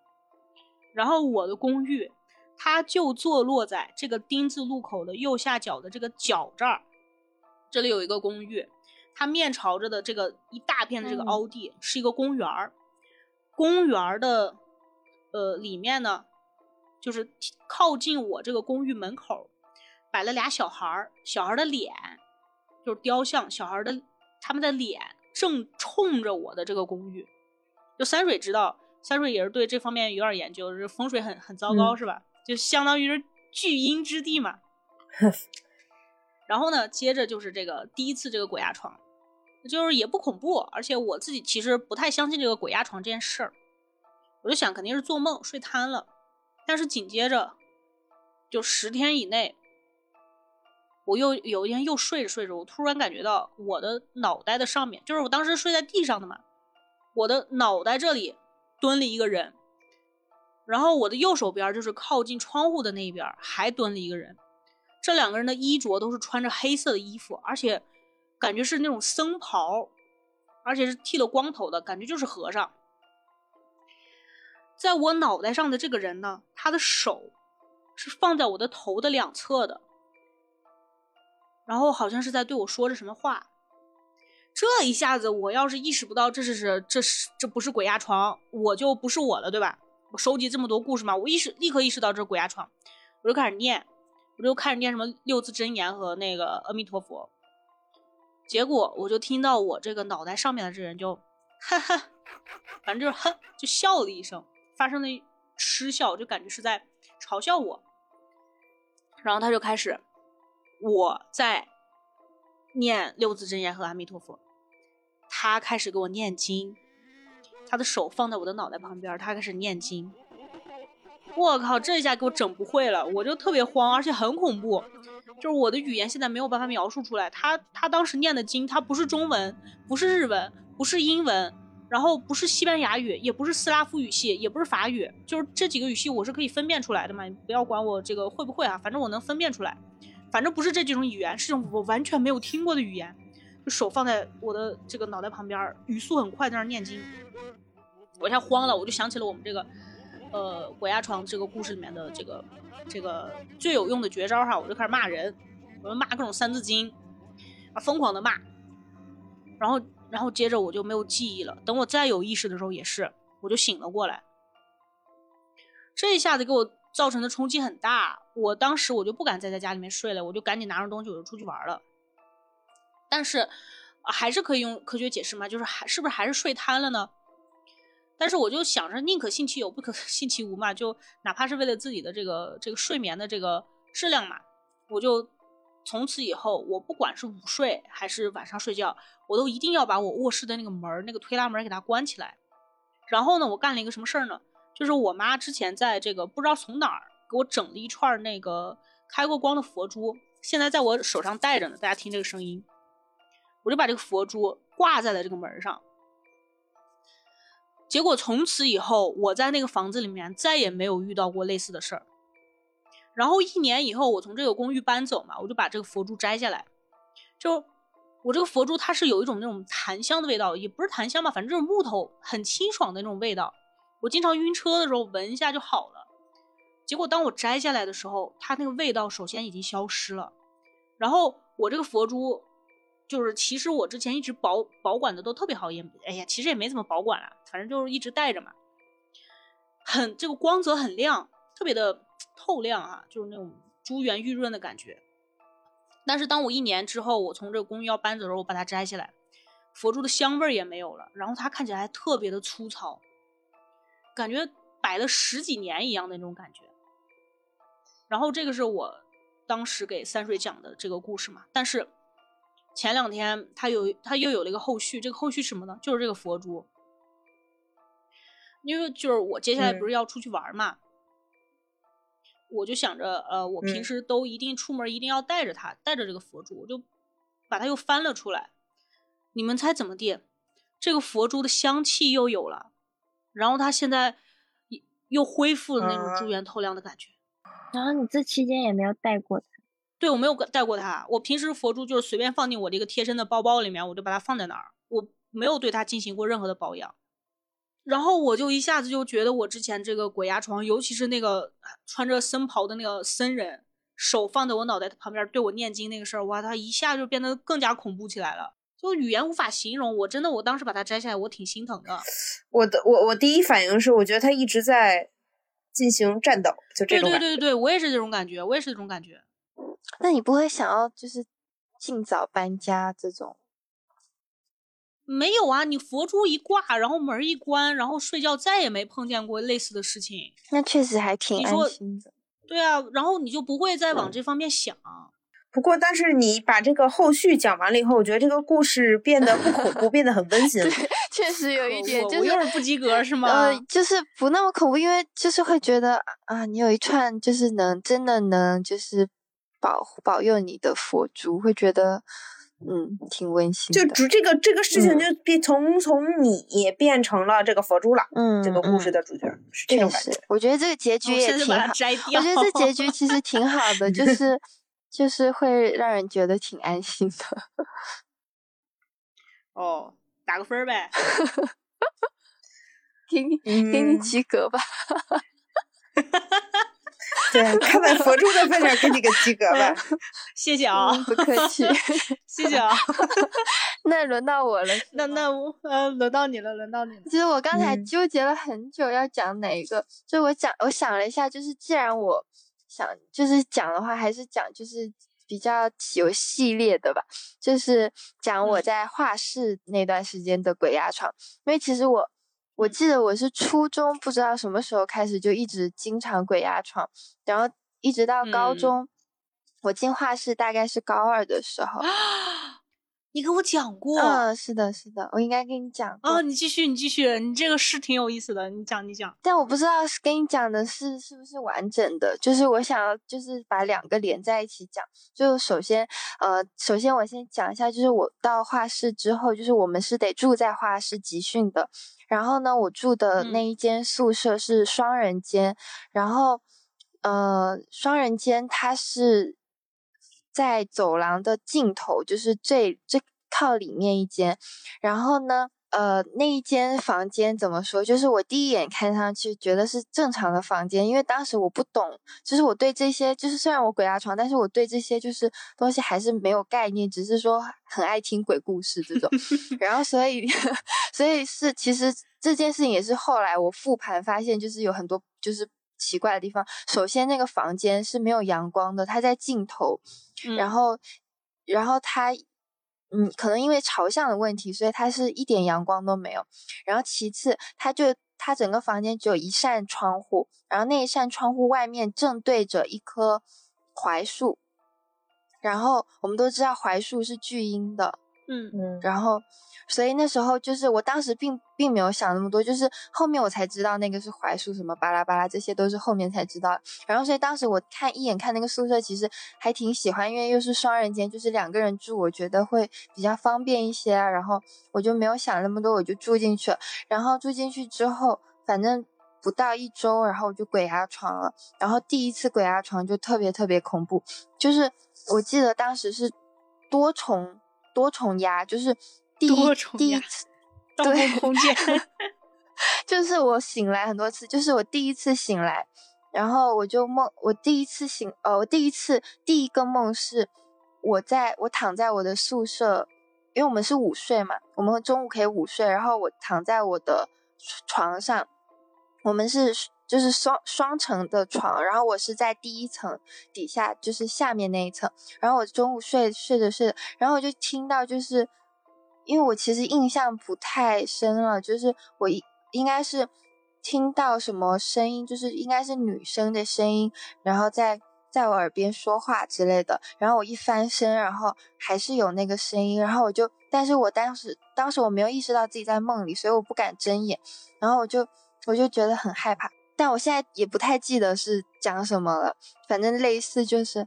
然后我的公寓，它就坐落在这个丁字路口的右下角的这个角这儿，这里有一个公寓，它面朝着的这个一大片的这个凹地是一个公园儿，公园儿的呃里面呢，就是靠近我这个公寓门口。摆了俩小孩儿，小孩的脸就是雕像，小孩的他们的脸正冲着我的这个公寓。就三水知道，三水也是对这方面有点研究，这风水很很糟糕是吧？就相当于是聚阴之地嘛。然后呢，接着就是这个第一次这个鬼压床，就是也不恐怖，而且我自己其实不太相信这个鬼压床这件事儿。我就想肯定是做梦睡瘫了，但是紧接着就十天以内。我又有一天又睡着睡着，我突然感觉到我的脑袋的上面，就是我当时睡在地上的嘛，我的脑袋这里蹲了一个人，然后我的右手边就是靠近窗户的那边还蹲了一个人，这两个人的衣着都是穿着黑色的衣服，而且感觉是那种僧袍，而且是剃了光头的感觉就是和尚。在我脑袋上的这个人呢，他的手是放在我的头的两侧的。然后好像是在对我说着什么话，这一下子我要是意识不到这是是这是这不是鬼压床，我就不是我了，对吧？我收集这么多故事嘛，我意识立刻意识到这是鬼压床，我就开始念，我就开始念什么六字真言和那个阿弥陀佛，结果我就听到我这个脑袋上面的这人就哈哈，反正就是哼就笑了一声，发生了失笑，就感觉是在嘲笑我，然后他就开始。我在念六字真言和阿弥陀佛，他开始给我念经，他的手放在我的脑袋旁边，他开始念经。我靠，这一下给我整不会了，我就特别慌，而且很恐怖，就是我的语言现在没有办法描述出来。他他当时念的经，他不是中文，不是日文，不是英文，然后不是西班牙语，也不是斯拉夫语系，也不是法语，就是这几个语系我是可以分辨出来的嘛。你不要管我这个会不会啊，反正我能分辨出来。反正不是这几种语言，是种我完全没有听过的语言。就手放在我的这个脑袋旁边，语速很快，在那念经。我一下慌了，我就想起了我们这个，呃，鬼压床这个故事里面的这个这个最有用的绝招哈，我就开始骂人，我就骂各种三字经，啊，疯狂的骂。然后，然后接着我就没有记忆了。等我再有意识的时候，也是，我就醒了过来。这一下子给我。造成的冲击很大，我当时我就不敢再在家里面睡了，我就赶紧拿着东西我就出去玩了。但是还是可以用科学解释嘛？就是还是不是还是睡瘫了呢？但是我就想着宁可信其有，不可 信其无嘛，就哪怕是为了自己的这个这个睡眠的这个质量嘛，我就从此以后，我不管是午睡还是晚上睡觉，我都一定要把我卧室的那个门那个推拉门给它关起来。然后呢，我干了一个什么事儿呢？就是我妈之前在这个不知道从哪儿给我整了一串那个开过光的佛珠，现在在我手上戴着呢。大家听这个声音，我就把这个佛珠挂在了这个门上。结果从此以后，我在那个房子里面再也没有遇到过类似的事儿。然后一年以后，我从这个公寓搬走嘛，我就把这个佛珠摘下来。就我这个佛珠，它是有一种那种檀香的味道，也不是檀香吧，反正就是木头很清爽的那种味道。我经常晕车的时候闻一下就好了。结果当我摘下来的时候，它那个味道首先已经消失了。然后我这个佛珠。就是其实我之前一直保保管的都特别好，也哎呀，其实也没怎么保管了，反正就是一直带着嘛。很这个光泽很亮，特别的透亮啊，就是那种珠圆玉润的感觉。但是当我一年之后，我从这个公寓要搬走的时候，我把它摘下来，佛珠的香味也没有了，然后它看起来还特别的粗糙，感觉摆了十几年一样的那种感觉。然后这个是我当时给三水讲的这个故事嘛，但是。前两天他有他又有了一个后续，这个后续什么呢？就是这个佛珠，因为就是我接下来不是要出去玩嘛，我就想着呃，我平时都一定出门一定要带着它，带着这个佛珠，我就把它又翻了出来。你们猜怎么地？这个佛珠的香气又有了，然后它现在又恢复了那种珠圆透亮的感觉。然后你这期间也没有带过它。对，我没有带过它。我平时佛珠就是随便放进我这个贴身的包包里面，我就把它放在那儿，我没有对它进行过任何的保养。然后我就一下子就觉得，我之前这个鬼压床，尤其是那个穿着僧袍的那个僧人，手放在我脑袋旁边对我念经那个事儿，哇，他一下就变得更加恐怖起来了，就语言无法形容。我真的，我当时把它摘下来，我挺心疼的。我的，我我第一反应是，我觉得他一直在进行战斗，就这种对对对对，我也是这种感觉，我也是这种感觉。那你不会想要就是尽早搬家这种？没有啊，你佛珠一挂，然后门一关，然后睡觉，再也没碰见过类似的事情。那确实还挺安心的。对啊，然后你就不会再往这方面想。不过，但是你把这个后续讲完了以后，我觉得这个故事变得不恐怖，变得很温 馨。确实有一点，就是不及格是吗？呃，就是不那么恐怖，因为就是会觉得啊，你有一串就是能真的能就是。保保佑你的佛珠，会觉得嗯挺温馨。就主这个这个事情就变从从你变成了这个佛珠了。嗯，这个故事的主角是这种感觉。我觉得这个结局也挺好。我觉得这结局其实挺好的，就 是就是会让人觉得挺安心的。哦，打个分儿呗。给你给你及格吧。对，看在佛珠的份上，给你个及格吧。谢谢啊，不客气，谢谢啊。那轮到我了，那那我呃，轮到你了，轮到你了。其实我刚才纠结了很久，要讲哪一个。就我讲，我想了一下，就是既然我想就是讲的话，还是讲就是比较有系列的吧。就是讲我在画室那段时间的鬼压床，因为其实我。我记得我是初中，不知道什么时候开始就一直经常鬼压床，然后一直到高中，我进画室大概是高二的时候。你跟我讲过，嗯，是的，是的，我应该跟你讲。哦，你继续，你继续，你这个是挺有意思的，你讲，你讲。但我不知道是跟你讲的是是不是完整的，就是我想要就是把两个连在一起讲。就首先，呃，首先我先讲一下，就是我到画室之后，就是我们是得住在画室集训的。然后呢，我住的那一间宿舍是双人间，然后，呃，双人间它是。在走廊的尽头，就是最最靠里面一间。然后呢，呃，那一间房间怎么说？就是我第一眼看上去觉得是正常的房间，因为当时我不懂，就是我对这些，就是虽然我鬼压床，但是我对这些就是东西还是没有概念，只是说很爱听鬼故事这种。然后所以，所以是其实这件事情也是后来我复盘发现，就是有很多就是奇怪的地方。首先，那个房间是没有阳光的，它在尽头。然后，然后它，嗯，可能因为朝向的问题，所以它是一点阳光都没有。然后其次，它就它整个房间只有一扇窗户，然后那一扇窗户外面正对着一棵槐树，然后我们都知道槐树是巨阴的，嗯嗯，然后。所以那时候就是我当时并并没有想那么多，就是后面我才知道那个是槐树什么巴拉巴拉，这些都是后面才知道。然后所以当时我看一眼看那个宿舍，其实还挺喜欢，因为又是双人间，就是两个人住，我觉得会比较方便一些。然后我就没有想那么多，我就住进去了。然后住进去之后，反正不到一周，然后我就鬼压床了。然后第一次鬼压床就特别特别恐怖，就是我记得当时是多重多重压，就是。第一第一次，对，空间，就是我醒来很多次，就是我第一次醒来，然后我就梦，我第一次醒，呃，我第一次第一个梦是我在我躺在我的宿舍，因为我们是午睡嘛，我们中午可以午睡，然后我躺在我的床上，我们是就是双双层的床，然后我是在第一层底下，就是下面那一层，然后我中午睡睡着睡着，然后我就听到就是。因为我其实印象不太深了，就是我应该是听到什么声音，就是应该是女生的声音，然后在在我耳边说话之类的。然后我一翻身，然后还是有那个声音，然后我就，但是我当时当时我没有意识到自己在梦里，所以我不敢睁眼，然后我就我就觉得很害怕。但我现在也不太记得是讲什么了，反正类似就是，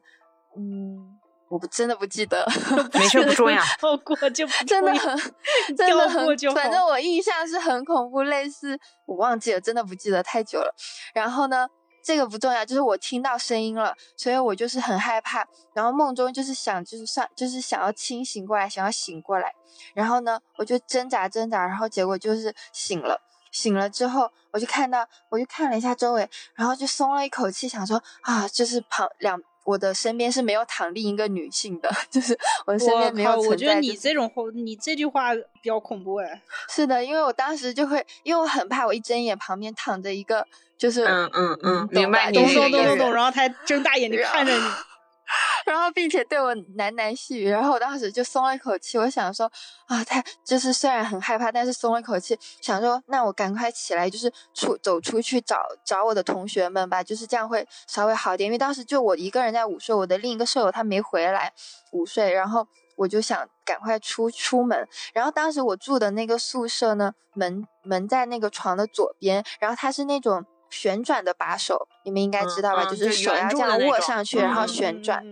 嗯。我不真的不记得，没事不重要，跳 过就真的很真的很，反正我印象是很恐怖，类似我忘记了，真的不记得太久了。然后呢，这个不重要，就是我听到声音了，所以我就是很害怕。然后梦中就是想，就是算就是想要清醒过来，想要醒过来。然后呢，我就挣扎挣扎，然后结果就是醒了。醒了之后，我就看到，我就看了一下周围，然后就松了一口气，想说啊，就是旁两。我的身边是没有躺另一个女性的，就是我的身边没有存在。我觉得你这种话，你这句话比较恐怖哎。是的，因为我当时就会，因为我很怕，我一睁眼旁边躺着一个，就是嗯嗯嗯，明白，懂懂懂懂懂，然后他睁大眼睛看着你。然后，并且对我喃喃细语，然后我当时就松了一口气。我想说，啊，他就是虽然很害怕，但是松了一口气，想说，那我赶快起来，就是出走出去找找我的同学们吧，就是这样会稍微好点。因为当时就我一个人在午睡，我的另一个舍友他没回来午睡，然后我就想赶快出出门。然后当时我住的那个宿舍呢，门门在那个床的左边，然后它是那种。旋转的把手，你们应该知道吧？就是手要这样握上去，然后旋转。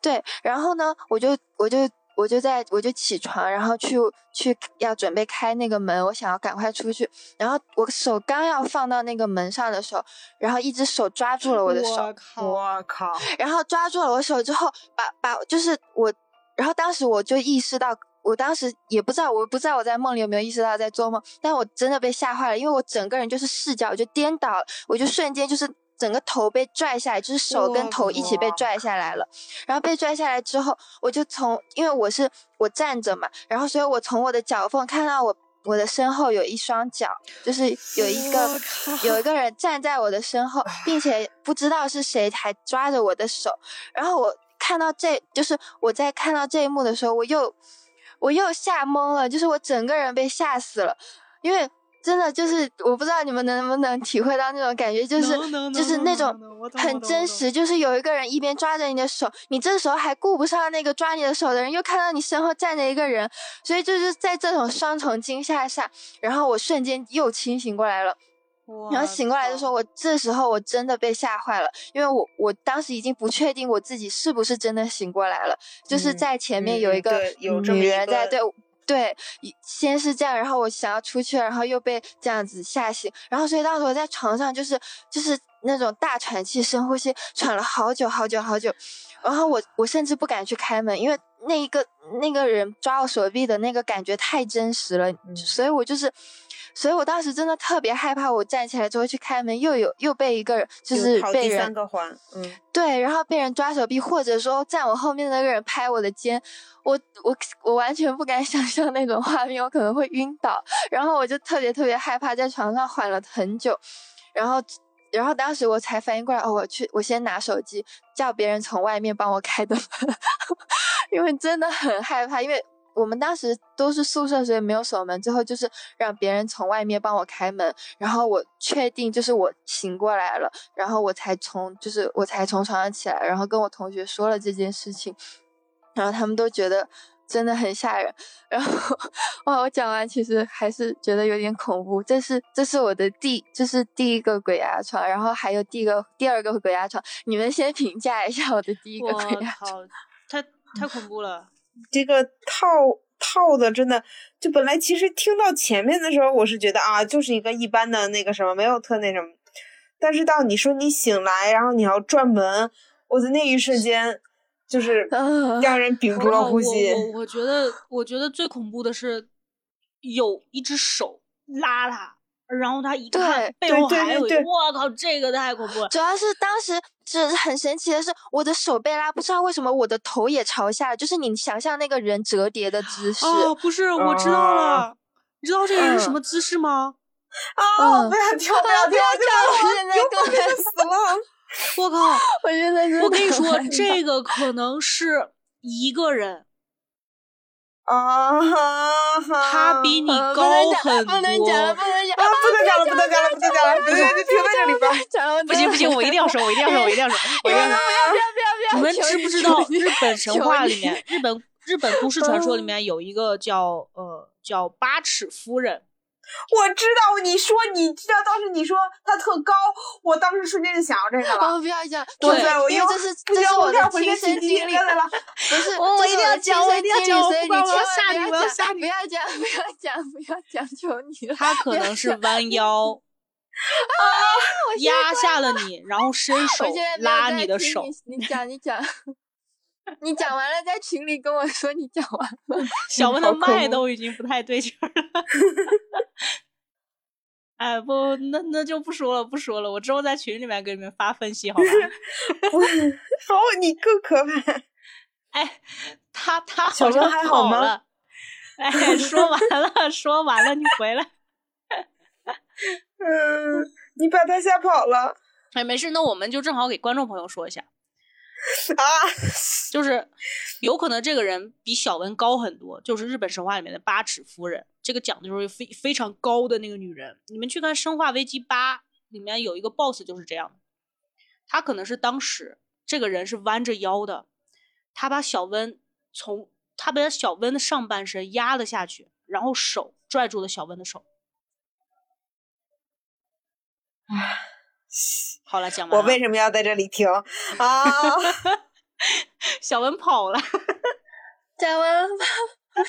对，然后呢，我就我就我就在我就起床，然后去去要准备开那个门，我想要赶快出去。然后我手刚要放到那个门上的时候，然后一只手抓住了我的手。我靠！我靠！然后抓住了我手之后，把把就是我，然后当时我就意识到。我当时也不知道，我不知道我在梦里有没有意识到在做梦，但我真的被吓坏了，因为我整个人就是视角就颠倒，我就瞬间就是整个头被拽下来，就是手跟头一起被拽下来了。然后被拽下来之后，我就从，因为我是我站着嘛，然后所以我从我的脚缝看到我我的身后有一双脚，就是有一个有一个人站在我的身后，并且不知道是谁还抓着我的手。然后我看到这就是我在看到这一幕的时候，我又。我又吓懵了，就是我整个人被吓死了，因为真的就是我不知道你们能不能体会到那种感觉，就是就是那种很真实，就是有一个人一边抓着你的手，你这时候还顾不上那个抓你的手的人，又看到你身后站着一个人，所以就是在这种双重惊吓下，然后我瞬间又清醒过来了。然后醒过来的时候，我这时候我真的被吓坏了，因为我我当时已经不确定我自己是不是真的醒过来了，就是在前面有一个女人在对对，先是这样，然后我想要出去，然后又被这样子吓醒，然后所以当时我在床上就是就是那种大喘气、深呼吸，喘了好久好久好久，然后我我甚至不敢去开门，因为那一个那个人抓我手臂的那个感觉太真实了，所以我就是。所以我当时真的特别害怕，我站起来之后去开门，又有又被一个人就是被人三个环，嗯，对，然后被人抓手臂，或者说站我后面的那个人拍我的肩，我我我完全不敢 想象那种画面，我可能会晕倒，然后我就特别特别害怕，在床上缓了很久，然后然后当时我才反应过来，哦，我去，我先拿手机叫别人从外面帮我开的门，因为真的很害怕，因为。我们当时都是宿舍，所以没有锁门。最后就是让别人从外面帮我开门，然后我确定就是我醒过来了，然后我才从就是我才从床上起来，然后跟我同学说了这件事情，然后他们都觉得真的很吓人。然后哇，我讲完其实还是觉得有点恐怖。这是这是我的第这是第一个鬼压床，然后还有第一个第二个鬼压床。你们先评价一下我的第一个鬼压床，太太恐怖了。这个套套的真的，就本来其实听到前面的时候，我是觉得啊，就是一个一般的那个什么，没有特那什么。但是到你说你醒来，然后你要转门，我的那一瞬间，就是 让人屏住了呼吸。我我觉得，我觉得最恐怖的是有一只手拉他。然后他一看背后还有，我靠，这个太恐怖了。主要是当时是很神奇的是，我的手被拉，不知道为什么我的头也朝下，就是你想象那个人折叠的姿势。哦，不是，我知道了，你知道这个人是什么姿势吗？啊！不要跳，不要跳，我现在都快死了！我靠！我现在我跟你说，这个可能是一个人。啊哈！他比你高很多。不能讲了，不能讲了，不能讲了，不能讲了，不能讲了，不行，就停在这里吧。不行不行，我一定要说，我一定要说，我一定要说，我一定要说。不要不要不要！你们知不知道日本神话里面，日本日本都市传说里面有一个叫呃叫八尺夫人。我知道你说，你知道当时你说他特高，我当时瞬间就想到这个了。不要讲，对，因为这是这是 我的亲身经历。不是，我一定要讲，我一定要讲，所以你千万不要讲，不要讲，不要讲，不要讲，求你了。他可能是弯腰 啊，压下了你，然后伸手拉你的手。你讲，你讲。你讲完了，在群里跟我说你讲完了。小文的麦都已经不太对劲儿了。哎，不，那那就不说了，不说了。我之后在群里面给你们发分析，好吧？好，你更可怕。哎，他他好像还好吗？哎，说完了，说完了，你回来。嗯，你把他吓跑了。哎，没事，那我们就正好给观众朋友说一下。啊，就是有可能这个人比小文高很多，就是日本神话里面的八尺夫人。这个讲的就是非非常高的那个女人。你们去看《生化危机八》里面有一个 BOSS 就是这样，他可能是当时这个人是弯着腰的，他把小温从他把小温的上半身压了下去，然后手拽住了小温的手。唉。好了，讲完。我为什么要在这里停啊？小文跑了，讲完了。他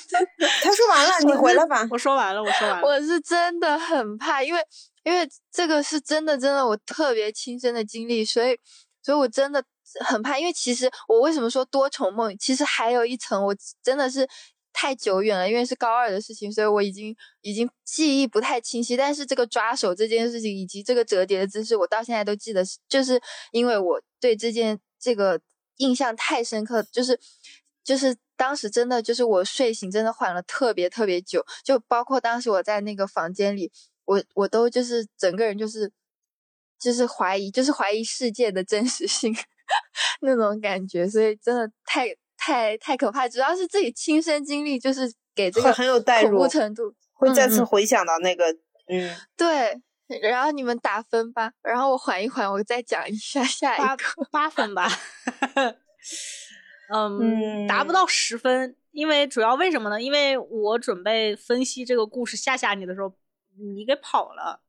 说完了，你回来吧。我说完了，我说完了。我是真的很怕，因为因为这个是真的，真的我特别亲身的经历，所以所以我真的很怕。因为其实我为什么说多重梦？其实还有一层，我真的是。太久远了，因为是高二的事情，所以我已经已经记忆不太清晰。但是这个抓手这件事情，以及这个折叠的姿势，我到现在都记得，就是因为我对这件这个印象太深刻，就是就是当时真的就是我睡醒真的缓了特别特别久，就包括当时我在那个房间里，我我都就是整个人就是就是怀疑，就是怀疑世界的真实性 那种感觉，所以真的太。太太可怕，主要是自己亲身经历，就是给这个很有代入程度，会再次回想到那个，嗯，对。然后你们打分吧，然后我缓一缓，我再讲一下下一个八分吧。嗯，达不到十分，因为主要为什么呢？因为我准备分析这个故事吓吓你的时候，你给跑了。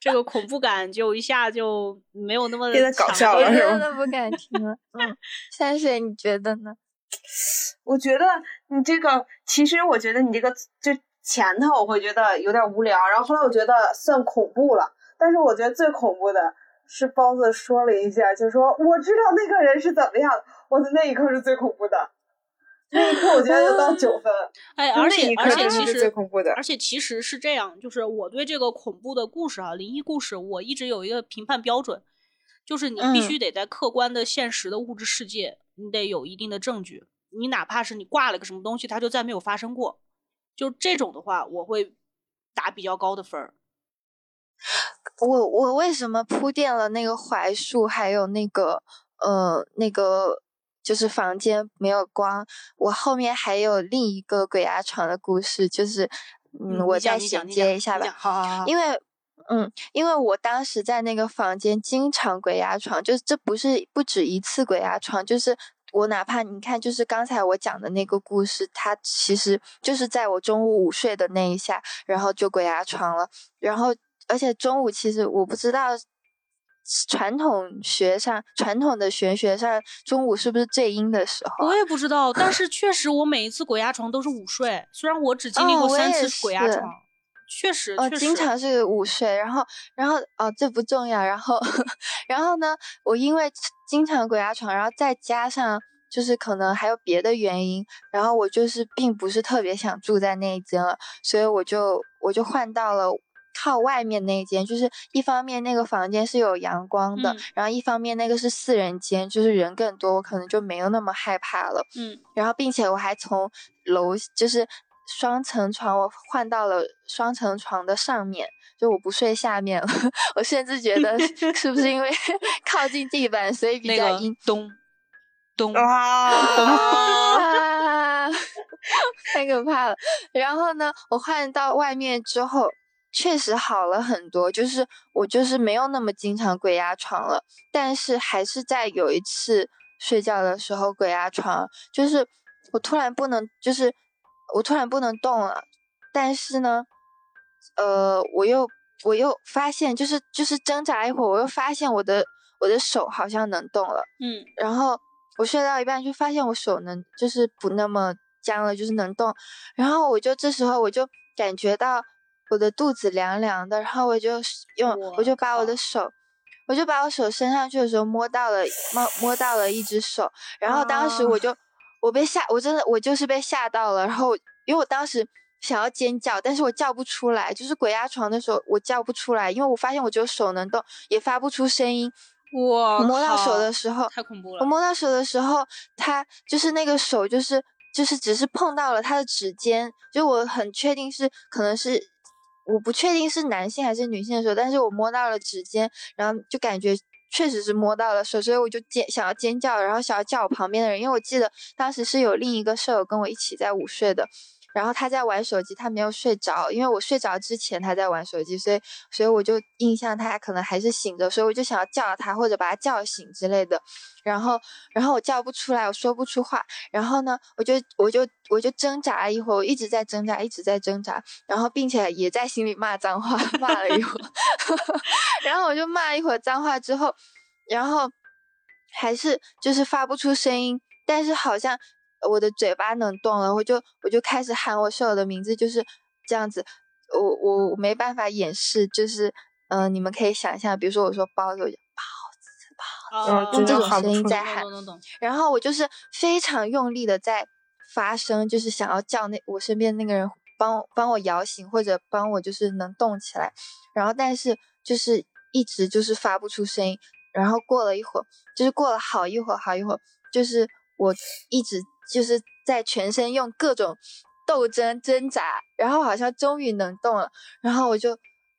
这个恐怖感就一下就没有那么变得搞笑了，是真的不敢听了。嗯，山水你觉得呢？我觉得你这个，其实我觉得你这个就前头我会觉得有点无聊，然后后来我觉得算恐怖了。但是我觉得最恐怖的是包子说了一下，就说我知道那个人是怎么样，我的那一刻是最恐怖的。那一刻我觉得就到九分，哎，而且而且其实，的。而且其实是这样，就是我对这个恐怖的故事啊，灵异故事，我一直有一个评判标准，就是你必须得在客观的现实的物质世界，你得有一定的证据，你哪怕是你挂了个什么东西，它就再没有发生过，就这种的话，我会打比较高的分儿。我我为什么铺垫了那个槐树，还有那个呃那个。就是房间没有光。我后面还有另一个鬼压床的故事，就是嗯，我再衔接一下吧。好好好。因为嗯，因为我当时在那个房间经常鬼压床，就是这不是不止一次鬼压床，就是我哪怕你看，就是刚才我讲的那个故事，它其实就是在我中午午睡的那一下，然后就鬼压床了。然后而且中午其实我不知道传统学上传统的玄学上中午是不是最阴的时候？我也不知道，但是确实我每一次鬼压床都是午睡，虽然我只经历过三次鬼压床。确实，哦，经常是午睡，然后，然后，哦，这不重要，然后，然后呢，我因为经常鬼压床，然后再加上就是可能还有别的原因，然后我就是并不是特别想住在那一间了，所以我就我就换到了靠外面那一间，就是一方面那个房间是有阳光的，然后一方面那个是四人间，就是人更多，我可能就没有那么害怕了，嗯，然后并且我还从楼就是。双层床，我换到了双层床的上面，就我不睡下面了。我甚至觉得是不是因为 靠近地板，所以比较阴。咚 咚啊！太可怕了。然后呢，我换到外面之后，确实好了很多，就是我就是没有那么经常鬼压床了。但是还是在有一次睡觉的时候鬼压床，就是我突然不能，就是。我突然不能动了，但是呢，呃，我又我又发现，就是就是挣扎一会儿，我又发现我的我的手好像能动了，嗯，然后我睡到一半就发现我手能就是不那么僵了，就是能动，然后我就这时候我就感觉到我的肚子凉凉的，然后我就用我就把我的手，我就把我手伸上去的时候摸到了摸摸到了一只手，然后当时我就。我被吓，我真的我就是被吓到了。然后，因为我当时想要尖叫，但是我叫不出来。就是鬼压床的时候，我叫不出来，因为我发现我只有手能动，也发不出声音。哇摸到手的时候太恐怖了。我摸到手的时候，他就是那个手，就是就是只是碰到了他的指尖，就我很确定是可能是我不确定是男性还是女性的时候，但是我摸到了指尖，然后就感觉。确实是摸到了手，所以我就尖想要尖叫，然后想要叫我旁边的人，因为我记得当时是有另一个舍友跟我一起在午睡的。然后他在玩手机，他没有睡着，因为我睡着之前他在玩手机，所以所以我就印象他可能还是醒着，所以我就想要叫他或者把他叫醒之类的。然后然后我叫不出来，我说不出话。然后呢，我就我就我就挣扎了一会儿，我一直在挣扎，一直在挣扎。然后并且也在心里骂脏话，骂了一会儿。然后我就骂了一会儿脏话之后，然后还是就是发不出声音，但是好像。我的嘴巴能动了，我就我就开始喊我舍友的名字，就是这样子。我我没办法掩饰，就是嗯，你们可以想象，比如说我说包子，我就包子包子，用这种声音在喊。然后我就是非常用力的在发声，就是想要叫那我身边那个人帮帮我摇醒，或者帮我就是能动起来。然后但是就是一直就是发不出声音。然后过了一会儿，就是过了好一会儿好一会儿，就是我一直。就是在全身用各种斗争挣扎，然后好像终于能动了，然后我就，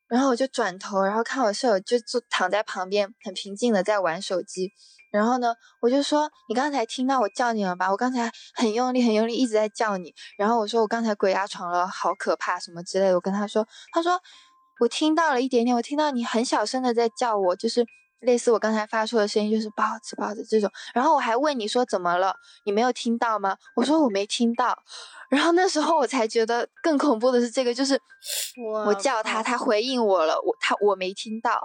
然后我就转头，然后看我舍友就坐躺在旁边，很平静的在玩手机，然后呢，我就说你刚才听到我叫你了吧？我刚才很用力，很用力一直在叫你，然后我说我刚才鬼压床了，好可怕什么之类的，我跟他说，他说我听到了一点点，我听到你很小声的在叫我，就是。类似我刚才发出的声音就是包子包子这种，然后我还问你说怎么了，你没有听到吗？我说我没听到，然后那时候我才觉得更恐怖的是这个，就是我叫他，他回应我了，我他我没听到，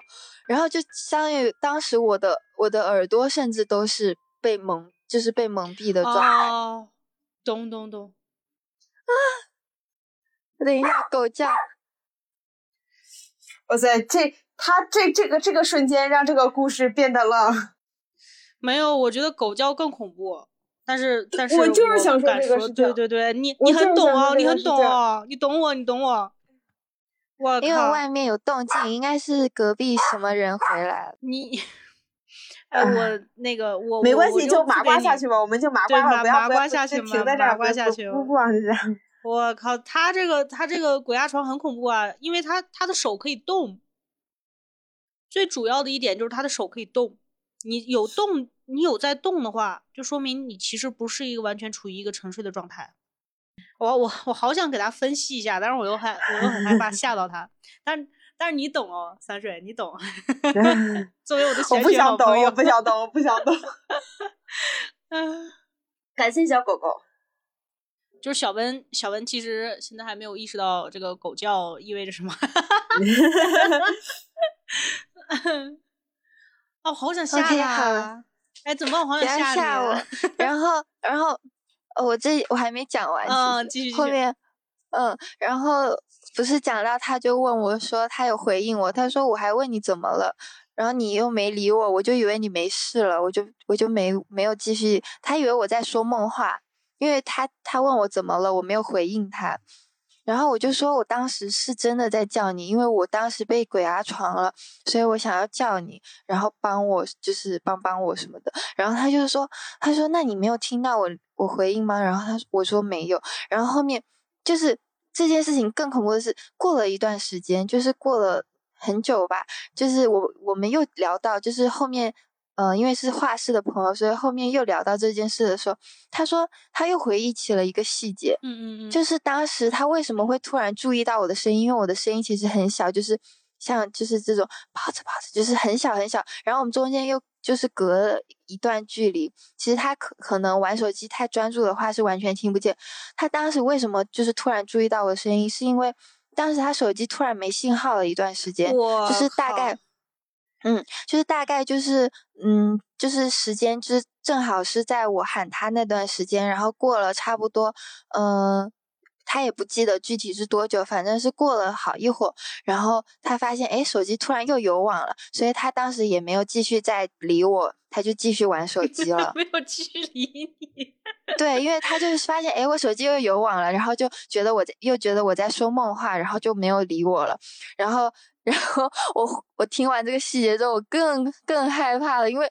然后就相当于当时我的我的耳朵甚至都是被蒙，就是被蒙蔽的状态。咚咚咚啊！等一下，狗叫！哇塞，这。他这这个这个瞬间让这个故事变得了，没有，我觉得狗叫更恐怖。但是但是我就是想说这个，对对对，你你很懂哦，你很懂哦，你懂我，你懂我。我因为外面有动静，应该是隔壁什么人回来了。你，哎，我那个我没关系，就麻瓜下去吧，我们就麻瓜，不要麻瓜下去停在这儿，麻瓜下去。不不，是这样。我靠，他这个他这个鬼压床很恐怖啊，因为他他的手可以动。最主要的一点就是他的手可以动，你有动你有在动的话，就说明你其实不是一个完全处于一个沉睡的状态。我我我好想给他分析一下，但是我又害我又很害怕吓到他。但但是你懂哦，三水，你懂。作为我的我不想懂，我不想懂，我不想懂。嗯，感谢小狗狗。就是小温，小温其实现在还没有意识到这个狗叫意味着什么。哦，好想吓他！哎，怎么我好想吓吓我？然后，然后，我这我还没讲完。嗯，继续。后面，嗯，然后不是讲到他就问我说他有回应我，他说我还问你怎么了，然后你又没理我，我就以为你没事了，我就我就没没有继续。他以为我在说梦话。因为他他问我怎么了，我没有回应他，然后我就说我当时是真的在叫你，因为我当时被鬼压床了，所以我想要叫你，然后帮我就是帮帮我什么的。然后他就说，他说那你没有听到我我回应吗？然后他我说没有。然后后面就是这件事情更恐怖的是，过了一段时间，就是过了很久吧，就是我我们又聊到，就是后面。嗯，因为是画室的朋友，所以后面又聊到这件事的时候，他说他又回忆起了一个细节，嗯嗯嗯，就是当时他为什么会突然注意到我的声音，因为我的声音其实很小，就是像就是这种跑着跑着，就是很小很小，然后我们中间又就是隔了一段距离，其实他可可能玩手机太专注的话是完全听不见。他当时为什么就是突然注意到我的声音，是因为当时他手机突然没信号了一段时间，就是大概。嗯，就是大概就是，嗯，就是时间，就是正好是在我喊他那段时间，然后过了差不多，嗯，他也不记得具体是多久，反正是过了好一会儿，然后他发现，哎，手机突然又有网了，所以他当时也没有继续再理我，他就继续玩手机了，没有继续理你。对，因为他就是发现，哎，我手机又有网了，然后就觉得我在，又觉得我在说梦话，然后就没有理我了，然后。然后我我听完这个细节之后，我更更害怕了，因为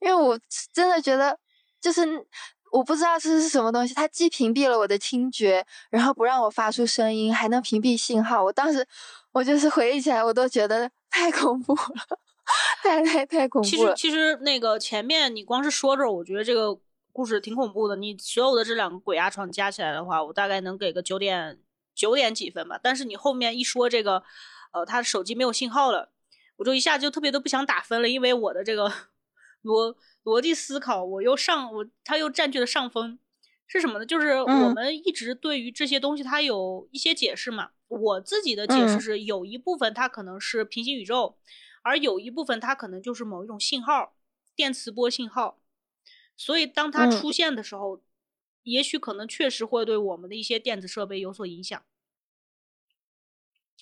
因为我真的觉得，就是我不知道这是什么东西，它既屏蔽了我的听觉，然后不让我发出声音，还能屏蔽信号。我当时我就是回忆起来，我都觉得太恐怖了，太太太恐怖了。其实其实那个前面你光是说着，我觉得这个故事挺恐怖的。你所有的这两个鬼压床加起来的话，我大概能给个九点九点几分吧。但是你后面一说这个。呃，他手机没有信号了，我就一下就特别的不想打分了，因为我的这个逻逻辑思考，我又上我他又占据了上风，是什么呢？就是我们一直对于这些东西，它有一些解释嘛。我自己的解释是，有一部分它可能是平行宇宙，而有一部分它可能就是某一种信号，电磁波信号。所以当它出现的时候，也许可能确实会对我们的一些电子设备有所影响。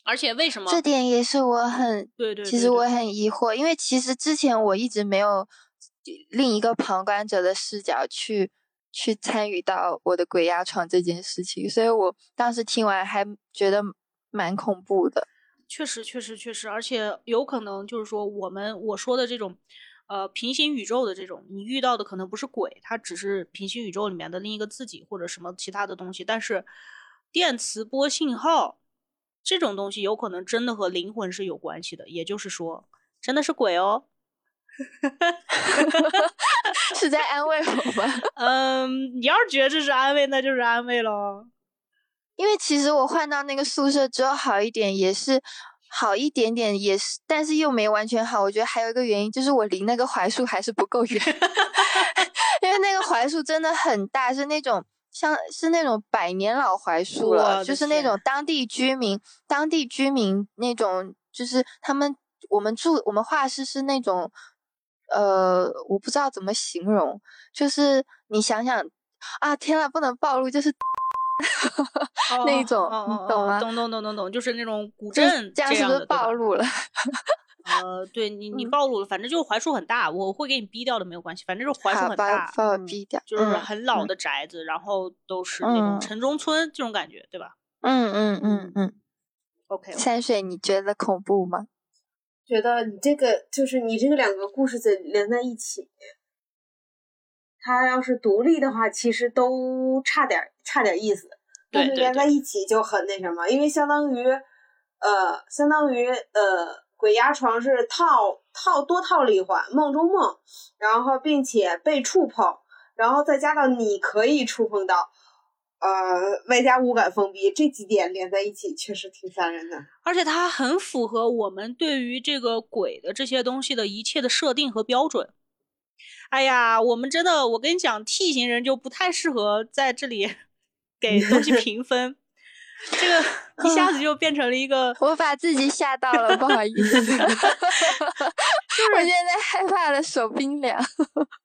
而且为什么这点也是我很对对，其实我很疑惑，因为其实之前我一直没有另一个旁观者的视角去去参与到我的鬼压床这件事情，所以我当时听完还觉得蛮恐怖的。确实，确实，确实，而且有可能就是说，我们我说的这种呃平行宇宙的这种，你遇到的可能不是鬼，它只是平行宇宙里面的另一个自己或者什么其他的东西，但是电磁波信号。这种东西有可能真的和灵魂是有关系的，也就是说，真的是鬼哦，是在安慰我吗？嗯，你要是觉得这是安慰，那就是安慰喽。因为其实我换到那个宿舍之后好一点，也是好一点点，也是，但是又没完全好。我觉得还有一个原因就是我离那个槐树还是不够远，因为那个槐树真的很大，是那种。像是那种百年老槐树了，就是那种当地居民，当地居民那种，就是他们我们住我们画室是那种，呃，我不知道怎么形容，就是你想想啊，天呐，不能暴露，就是 那种，懂吗？懂懂懂懂懂，就是那种古镇这样是不是暴露了？呃，对你，你暴露了，反正就是槐树很大，我会给你逼掉的，没有关系，反正就是槐树很大，把我逼掉，就是很老的宅子，然后都是那种城中村这种感觉，对吧？嗯嗯嗯嗯。OK，三水，你觉得恐怖吗？觉得你这个就是你这个两个故事在连在一起，它要是独立的话，其实都差点差点意思，但是连在一起就很那什么，因为相当于呃，相当于呃。鬼压床是套套多套了一环梦中梦，然后并且被触碰，然后再加上你可以触碰到，呃，外加五感封闭这几点连在一起，确实挺吓人的。而且它很符合我们对于这个鬼的这些东西的一切的设定和标准。哎呀，我们真的，我跟你讲，T 型人就不太适合在这里 给东西评分。这个 一下子就变成了一个，我把自己吓到了，不好意思。就是我现在害怕的，手冰凉。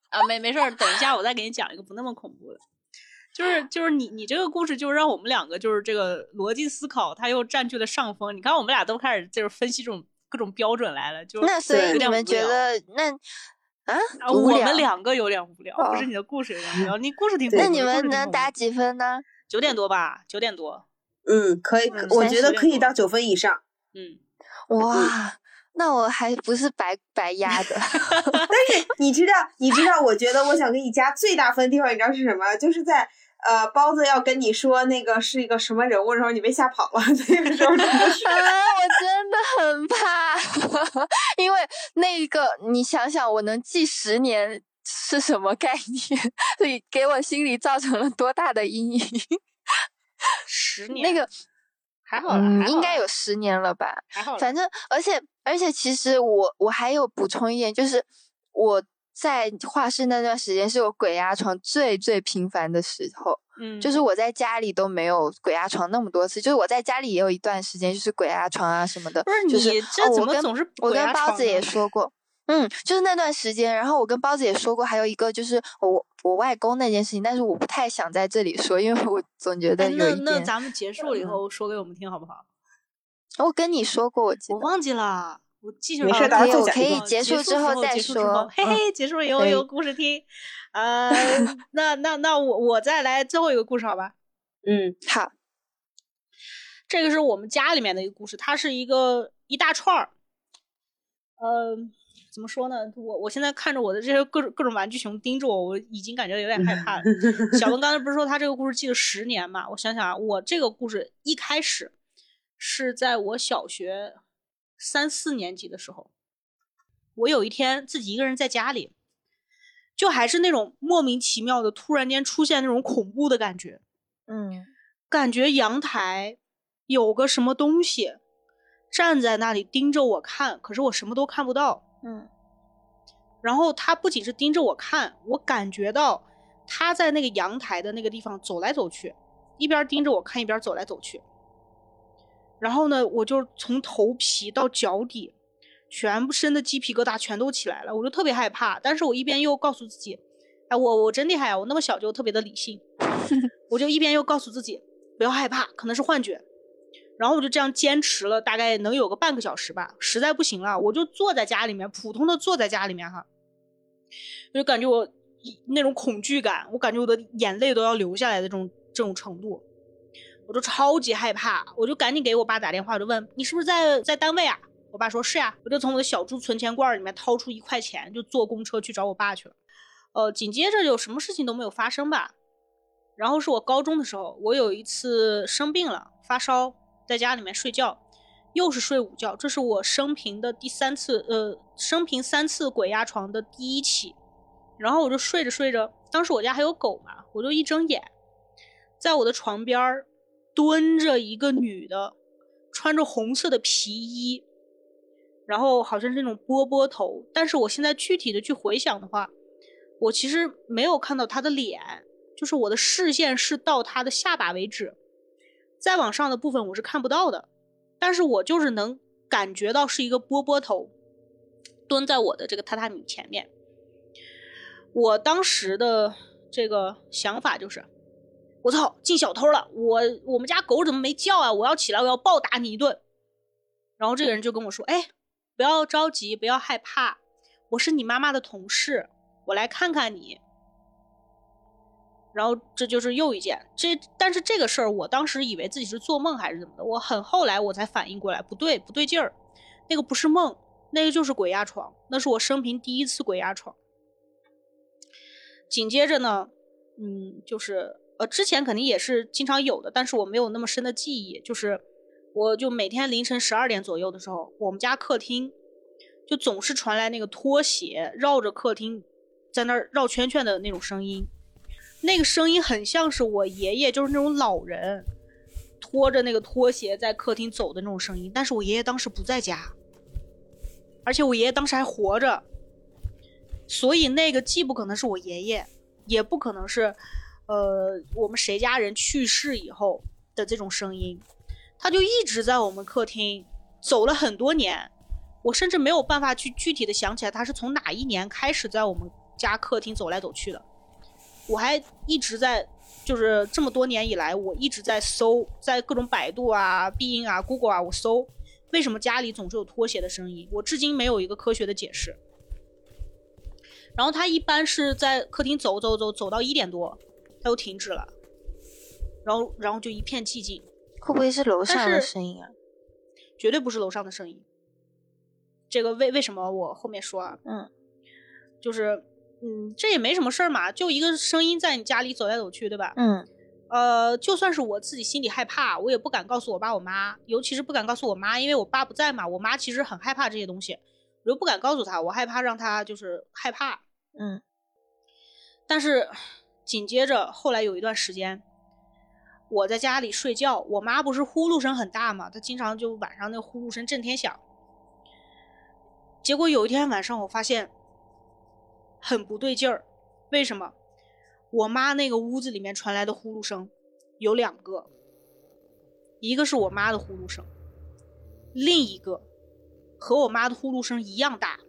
啊，没没事儿，等一下我再给你讲一个不那么恐怖的。就是就是你你这个故事就让我们两个就是这个逻辑思考，它又占据了上风。你看我们俩都开始就是分析这种各种标准来了，就那所以你们觉得那啊？我们两个有点无聊，不是你的故事有点无聊，你故事挺。那你们能打几分呢？九点多吧，九点多。嗯，可以，我觉得可以到九分以上。嗯，哇，那我还不是白白压的。但是你知道，你知道，我觉得我想给你加最大分的地方，你知道是什么？就是在呃，包子要跟你说那个是一个什么人物的时候，你被吓跑了。那个时候真的是，我真的很怕，因为那个你想想，我能记十年是什么概念？所以给我心里造成了多大的阴影。十年那个还好了，应该有十年了吧？还好，反正而且而且，其实我我还有补充一点，就是我在画室那段时间是我鬼压床最最频繁的时候。嗯，就是我在家里都没有鬼压床那么多次，就是我在家里也有一段时间就是鬼压床啊什么的。不是你这怎么总是我跟包子也说过。嗯，就是那段时间，然后我跟包子也说过，还有一个就是我我外公那件事情，但是我不太想在这里说，因为我总觉得有一点。那那咱们结束了以后说给我们听好不好？我跟你说过，我我忘记了，我记住了。我可以结束之后再说。嘿嘿，结束了以后有故事听。呃，那那那我我再来最后一个故事好吧？嗯，好。这个是我们家里面的一个故事，它是一个一大串儿，嗯。怎么说呢？我我现在看着我的这些各种各种玩具熊盯着我，我已经感觉有点害怕了。小文刚才不是说他这个故事记了十年嘛？我想想啊，我这个故事一开始是在我小学三四年级的时候，我有一天自己一个人在家里，就还是那种莫名其妙的，突然间出现那种恐怖的感觉。嗯，感觉阳台有个什么东西站在那里盯着我看，可是我什么都看不到。嗯，然后他不仅是盯着我看，我感觉到他在那个阳台的那个地方走来走去，一边盯着我看，一边走来走去。然后呢，我就从头皮到脚底，全部身的鸡皮疙瘩全都起来了，我就特别害怕。但是我一边又告诉自己，哎，我我真厉害啊，我那么小就特别的理性，我就一边又告诉自己不要害怕，可能是幻觉。然后我就这样坚持了大概能有个半个小时吧，实在不行了，我就坐在家里面，普通的坐在家里面哈，我就感觉我那种恐惧感，我感觉我的眼泪都要流下来的这种这种程度，我就超级害怕，我就赶紧给我爸打电话，我就问你是不是在在单位啊？我爸说是呀，我就从我的小猪存钱罐里面掏出一块钱，就坐公车去找我爸去了。呃，紧接着有什么事情都没有发生吧，然后是我高中的时候，我有一次生病了，发烧。在家里面睡觉，又是睡午觉，这是我生平的第三次，呃，生平三次鬼压床的第一起。然后我就睡着睡着，当时我家还有狗嘛，我就一睁眼，在我的床边儿蹲着一个女的，穿着红色的皮衣，然后好像是那种波波头。但是我现在具体的去回想的话，我其实没有看到她的脸，就是我的视线是到她的下巴为止。再往上的部分我是看不到的，但是我就是能感觉到是一个波波头蹲在我的这个榻榻米前面。我当时的这个想法就是，我操，进小偷了！我我们家狗怎么没叫啊？我要起来，我要暴打你一顿。然后这个人就跟我说：“哎，不要着急，不要害怕，我是你妈妈的同事，我来看看你。”然后这就是又一件，这但是这个事儿，我当时以为自己是做梦还是怎么的，我很后来我才反应过来，不对不对劲儿，那个不是梦，那个就是鬼压床，那是我生平第一次鬼压床。紧接着呢，嗯，就是呃之前肯定也是经常有的，但是我没有那么深的记忆，就是我就每天凌晨十二点左右的时候，我们家客厅就总是传来那个拖鞋绕着客厅在那儿绕圈圈的那种声音，那个声音很像是我爷爷，就是那种老人拖着那个拖鞋在客厅走的那种声音。但是我爷爷当时不在家，而且我爷爷当时还活着，所以那个既不可能是我爷爷，也不可能是呃我们谁家人去世以后的这种声音。他就一直在我们客厅走了很多年。我甚至没有办法去具体的想起来他是从哪一年开始在我们家客厅走来走去的。我还一直在，就是这么多年以来，我一直在搜，在各种百度啊、必应啊、Google 啊，我搜为什么家里总是有拖鞋的声音，我至今没有一个科学的解释。然后他一般是在客厅走走走，走到一点多，他又停止了，然后然后就一片寂静。会不会是楼上的声音啊？绝对不是楼上的声音。这个为为什么我后面说啊？嗯，就是，嗯，这也没什么事儿嘛，就一个声音在你家里走来走去，对吧？嗯，呃，就算是我自己心里害怕，我也不敢告诉我爸我妈，尤其是不敢告诉我妈，因为我爸不在嘛。我妈其实很害怕这些东西，我又不敢告诉她，我害怕让她就是害怕。嗯，但是紧接着后来有一段时间，我在家里睡觉，我妈不是呼噜声很大嘛，她经常就晚上那呼噜声震天响。结果有一天晚上，我发现很不对劲儿。为什么？我妈那个屋子里面传来的呼噜声有两个，一个是我妈的呼噜声，另一个和我妈的呼噜声一样大，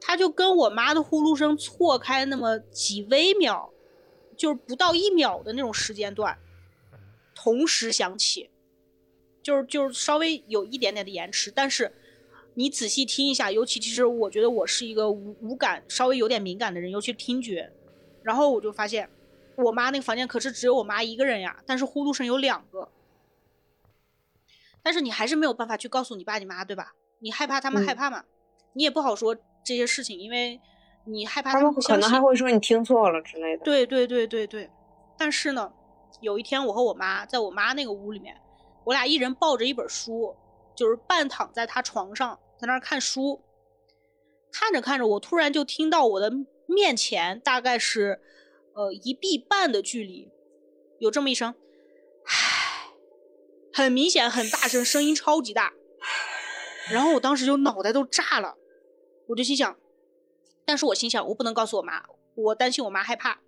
它就跟我妈的呼噜声错开那么几微秒，就是不到一秒的那种时间段，同时响起，就是就是稍微有一点点的延迟，但是。你仔细听一下，尤其其实我觉得我是一个无无感稍微有点敏感的人，尤其听觉。然后我就发现，我妈那个房间可是只有我妈一个人呀，但是呼噜声有两个。但是你还是没有办法去告诉你爸你妈，对吧？你害怕他们害怕嘛？你也不好说这些事情，因为你害怕他们可能还会说你听错了之类的。对对对对对。但是呢，有一天我和我妈在我妈那个屋里面，我俩一人抱着一本书。就是半躺在她床上，在那儿看书，看着看着，我突然就听到我的面前，大概是呃一臂半的距离，有这么一声，唉，很明显，很大声，声音超级大。然后我当时就脑袋都炸了，我就心想，但是我心想，我不能告诉我妈，我担心我妈害怕。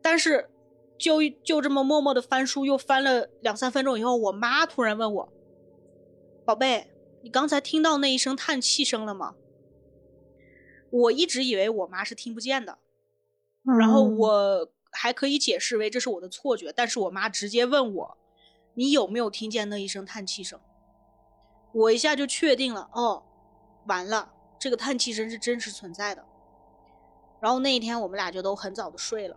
但是就就这么默默的翻书，又翻了两三分钟以后，我妈突然问我。宝贝，你刚才听到那一声叹气声了吗？我一直以为我妈是听不见的，然后我还可以解释为这是我的错觉，但是我妈直接问我，你有没有听见那一声叹气声？我一下就确定了，哦，完了，这个叹气声是真实存在的。然后那一天我们俩就都很早的睡了。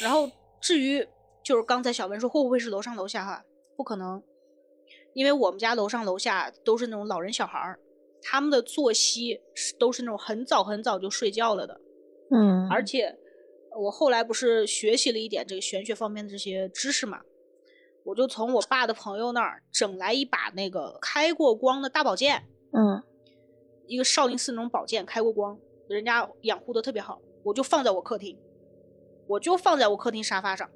然后至于就是刚才小文说会不会是楼上楼下哈，不可能。因为我们家楼上楼下都是那种老人小孩儿，他们的作息是都是那种很早很早就睡觉了的，嗯，而且我后来不是学习了一点这个玄学方面的这些知识嘛，我就从我爸的朋友那儿整来一把那个开过光的大宝剑，嗯，一个少林寺那种宝剑开过光，人家养护的特别好，我就放在我客厅，我就放在我客厅沙发上。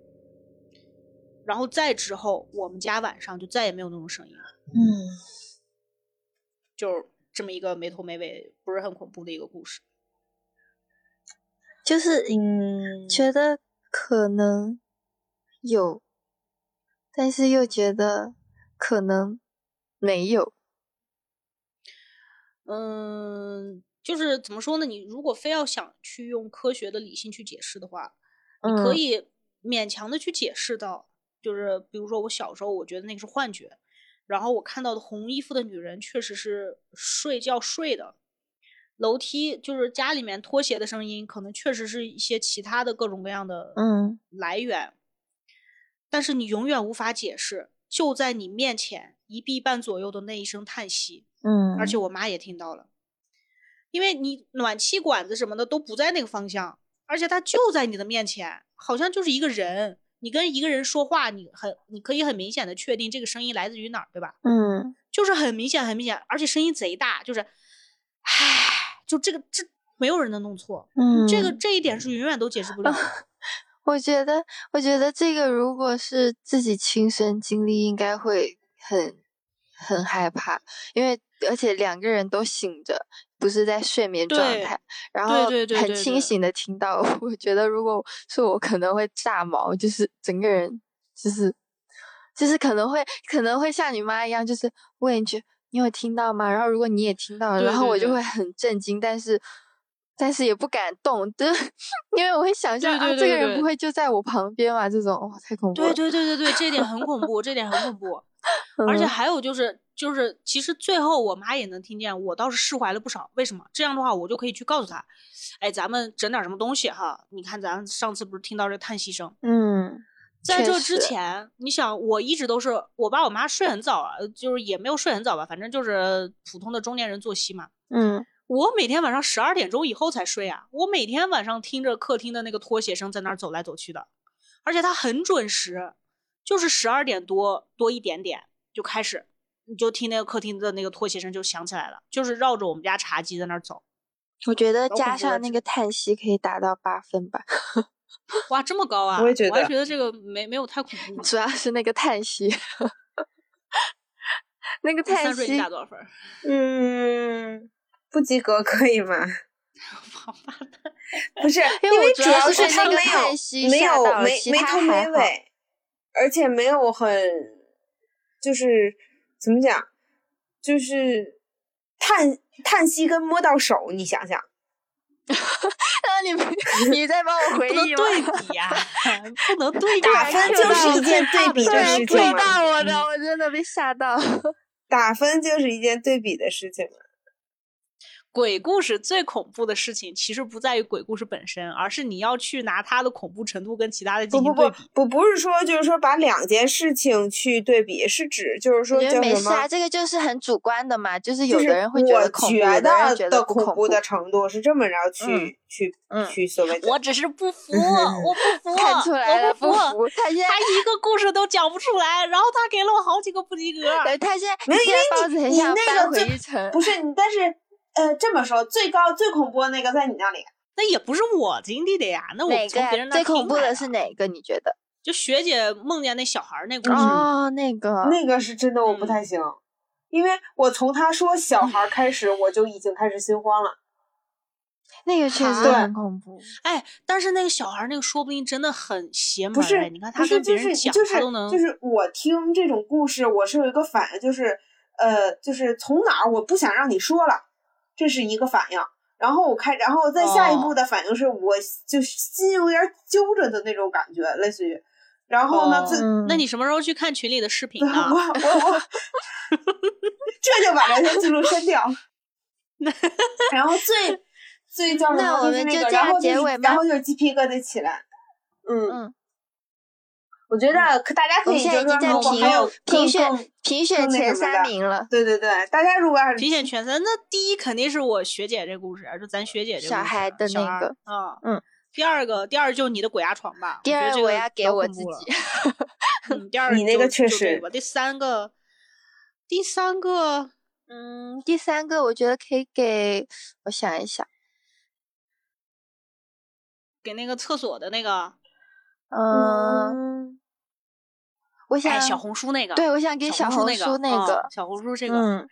然后再之后，我们家晚上就再也没有那种声音了。嗯，就这么一个没头没尾、不是很恐怖的一个故事。就是嗯，觉得可能有，但是又觉得可能没有。嗯，就是怎么说呢？你如果非要想去用科学的理性去解释的话，你可以勉强的去解释到。就是比如说，我小时候我觉得那个是幻觉，然后我看到的红衣服的女人确实是睡觉睡的，楼梯就是家里面拖鞋的声音，可能确实是一些其他的各种各样的嗯来源，但是你永远无法解释，就在你面前一臂半左右的那一声叹息，嗯，而且我妈也听到了，因为你暖气管子什么的都不在那个方向，而且它就在你的面前，好像就是一个人。你跟一个人说话，你很你可以很明显的确定这个声音来自于哪儿，对吧？嗯，就是很明显很明显，而且声音贼大，就是，唉，就这个这没有人能弄错，嗯，这个这一点是永远都解释不了。我觉得，我觉得这个如果是自己亲身经历，应该会很很害怕，因为而且两个人都醒着，不是在睡眠状态，然后很清醒的听到，我觉得如果是我，可能会炸毛，就是整个人就是就是可能会可能会像你妈一样，就是问一句你有听到吗？然后如果你也听到了，然后我就会很震惊，但是。但是也不敢动，就因为我会想象啊，这个人不会就在我旁边嘛？这种哇，太恐怖了！对对对对对，这点很恐怖，这点很恐怖。而且还有就是，就是其实最后我妈也能听见，我倒是释怀了不少。为什么？这样的话，我就可以去告诉她，哎，咱们整点什么东西哈？你看咱上次不是听到这叹息声？嗯，在这之前，你想，我一直都是我爸我妈睡很早啊，就是也没有睡很早吧，反正就是普通的中年人作息嘛。嗯。我每天晚上十二点钟以后才睡啊！我每天晚上听着客厅的那个拖鞋声在那儿走来走去的，而且它很准时，就是十二点多多一点点就开始，你就听那个客厅的那个拖鞋声就响起来了，就是绕着我们家茶几在那儿走。我觉得加上那个叹息可以达到八分吧。哇，这么高啊！我也觉得，我还觉得这个没没有太恐怖。主要是那个叹息，那个叹息。你打多少分？嗯。不及格可以吗？好吧，不是，因为主要是他没有没有没没头没尾，而且没有很就是怎么讲，就是叹叹息跟摸到手，你想想。那你 你再帮我回忆吗？对比呀，不能对比。打分就是一件对比的事情对到我的，我真的被吓到。打分就是一件对比的事情嘛。鬼故事最恐怖的事情，其实不在于鬼故事本身，而是你要去拿它的恐怖程度跟其他的进行对比。不不不，不是说就是说把两件事情去对比，是指就是说叫没事啊，这个就是很主观的嘛，就是有的人会觉得恐怖，有的人觉得恐怖的程度是这么着去去去所谓的。我只是不服，我不服，看出来了，不服。他他一个故事都讲不出来，然后他给了我好几个不及格。他现在没有，因为你你那个最不是你，但是。呃，这么说，最高最恐怖的那个在你那里，那也不是我经历的呀。那我从别人那最恐怖的是哪个？你觉得？就学姐梦见那小孩那故事哦，那个那个是真的，我不太行，因为我从他说小孩开始，我就已经开始心慌了。那个确实很恐怖。哎，但是那个小孩那个说不定真的很邪门。不是，你看他跟别人讲，他都能。就是我听这种故事，我是有一个反应，就是呃，就是从哪儿我不想让你说了。这是一个反应，然后我开，然后再下一步的反应是，我就心有点揪着的那种感觉，类似于，然后呢，这那你什么时候去看群里的视频 呢？我我我，这就把聊天记录删掉。然后最最叫什么？就是那个，然后就然后就是鸡皮疙瘩起来。嗯。我觉得可大家可以就是说，还有评选评选前三名了。对对对，大家如果要是评选前三，那第一肯定是我学姐这故事，就咱学姐这小孩的那个。嗯嗯。第二个，第二就是你的鬼压床吧。第二我要给我自己。嗯，第二 你那个确实。第三个，第三个，嗯，第三个我觉得可以给我想一想，给那个厕所的那个，嗯。我想小红书那个，对，我想给小红书那个，小红书这个，嗯，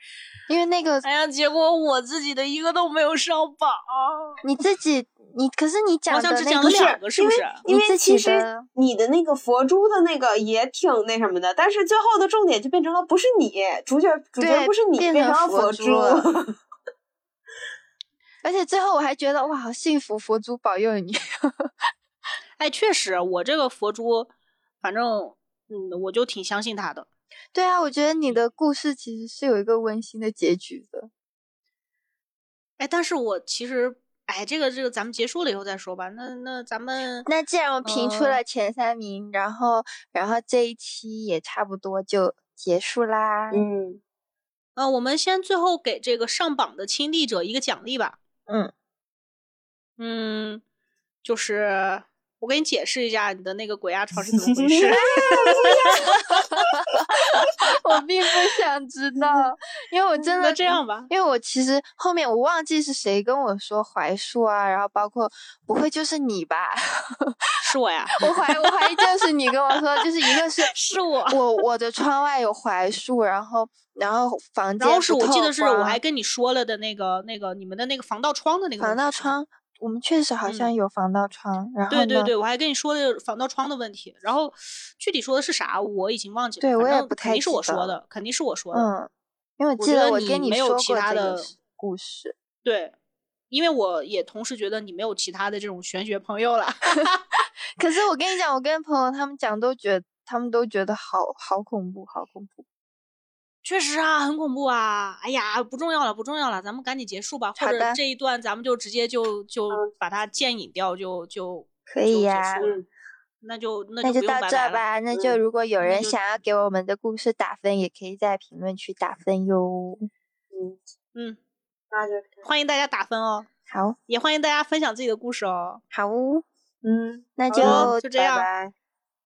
因为那个，哎呀，结果我自己的一个都没有上榜。你自己，你可是你讲的那个两个是不是？因为其实你的那个佛珠的那个也挺那什么的，但是最后的重点就变成了不是你主角，主角不是你，变成了佛珠。而且最后我还觉得哇，好幸福，佛珠保佑你。哎，确实，我这个佛珠，反正。嗯，我就挺相信他的。对啊，我觉得你的故事其实是有一个温馨的结局的。哎，但是我其实，哎，这个这个咱们结束了以后再说吧。那那咱们，那既然我评出了前三名，然后然后这一期也差不多就结束啦。嗯，呃，我们先最后给这个上榜的亲历者一个奖励吧。嗯嗯，就是我给你解释一下你的那个鬼压床是怎么回事。我并不想知道，因为我真的这样吧，因为我其实后面我忘记是谁跟我说槐树啊，然后包括不会就是你吧？是我呀，我怀我怀疑就是你跟我说，就是一个是是我，我我的窗外有槐树，然后然后房间，然后是我记得是我还跟你说了的那个那个你们的那个防盗窗的那个防盗窗。我们确实好像有防盗窗，然后对对对，我还跟你说的防盗窗的问题，然后具体说的是啥我已经忘记了。对我也不太肯定是我说的，肯定是我说的。嗯，因为我记得我跟你没有其他的故事。对，因为我也同时觉得你没有其他的这种玄学朋友了。可是我跟你讲，我跟朋友他们讲都觉得，他们都觉得好好恐怖，好恐怖。确实啊，很恐怖啊！哎呀，不重要了，不重要了，咱们赶紧结束吧，或者这一段咱们就直接就就把它渐引掉，就就可以呀。那就那就到这吧。那就如果有人想要给我们的故事打分，也可以在评论区打分哟。嗯嗯，那就欢迎大家打分哦。好，也欢迎大家分享自己的故事哦。好，嗯，那就就这样。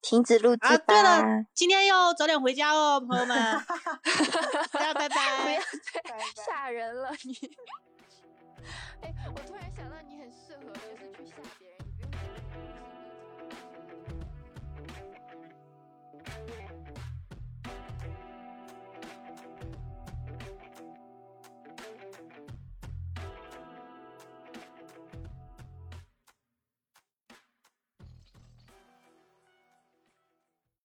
停止录制啊！对了，今天要早点回家哦，朋友们。大家拜拜！不要 再吓人了，你。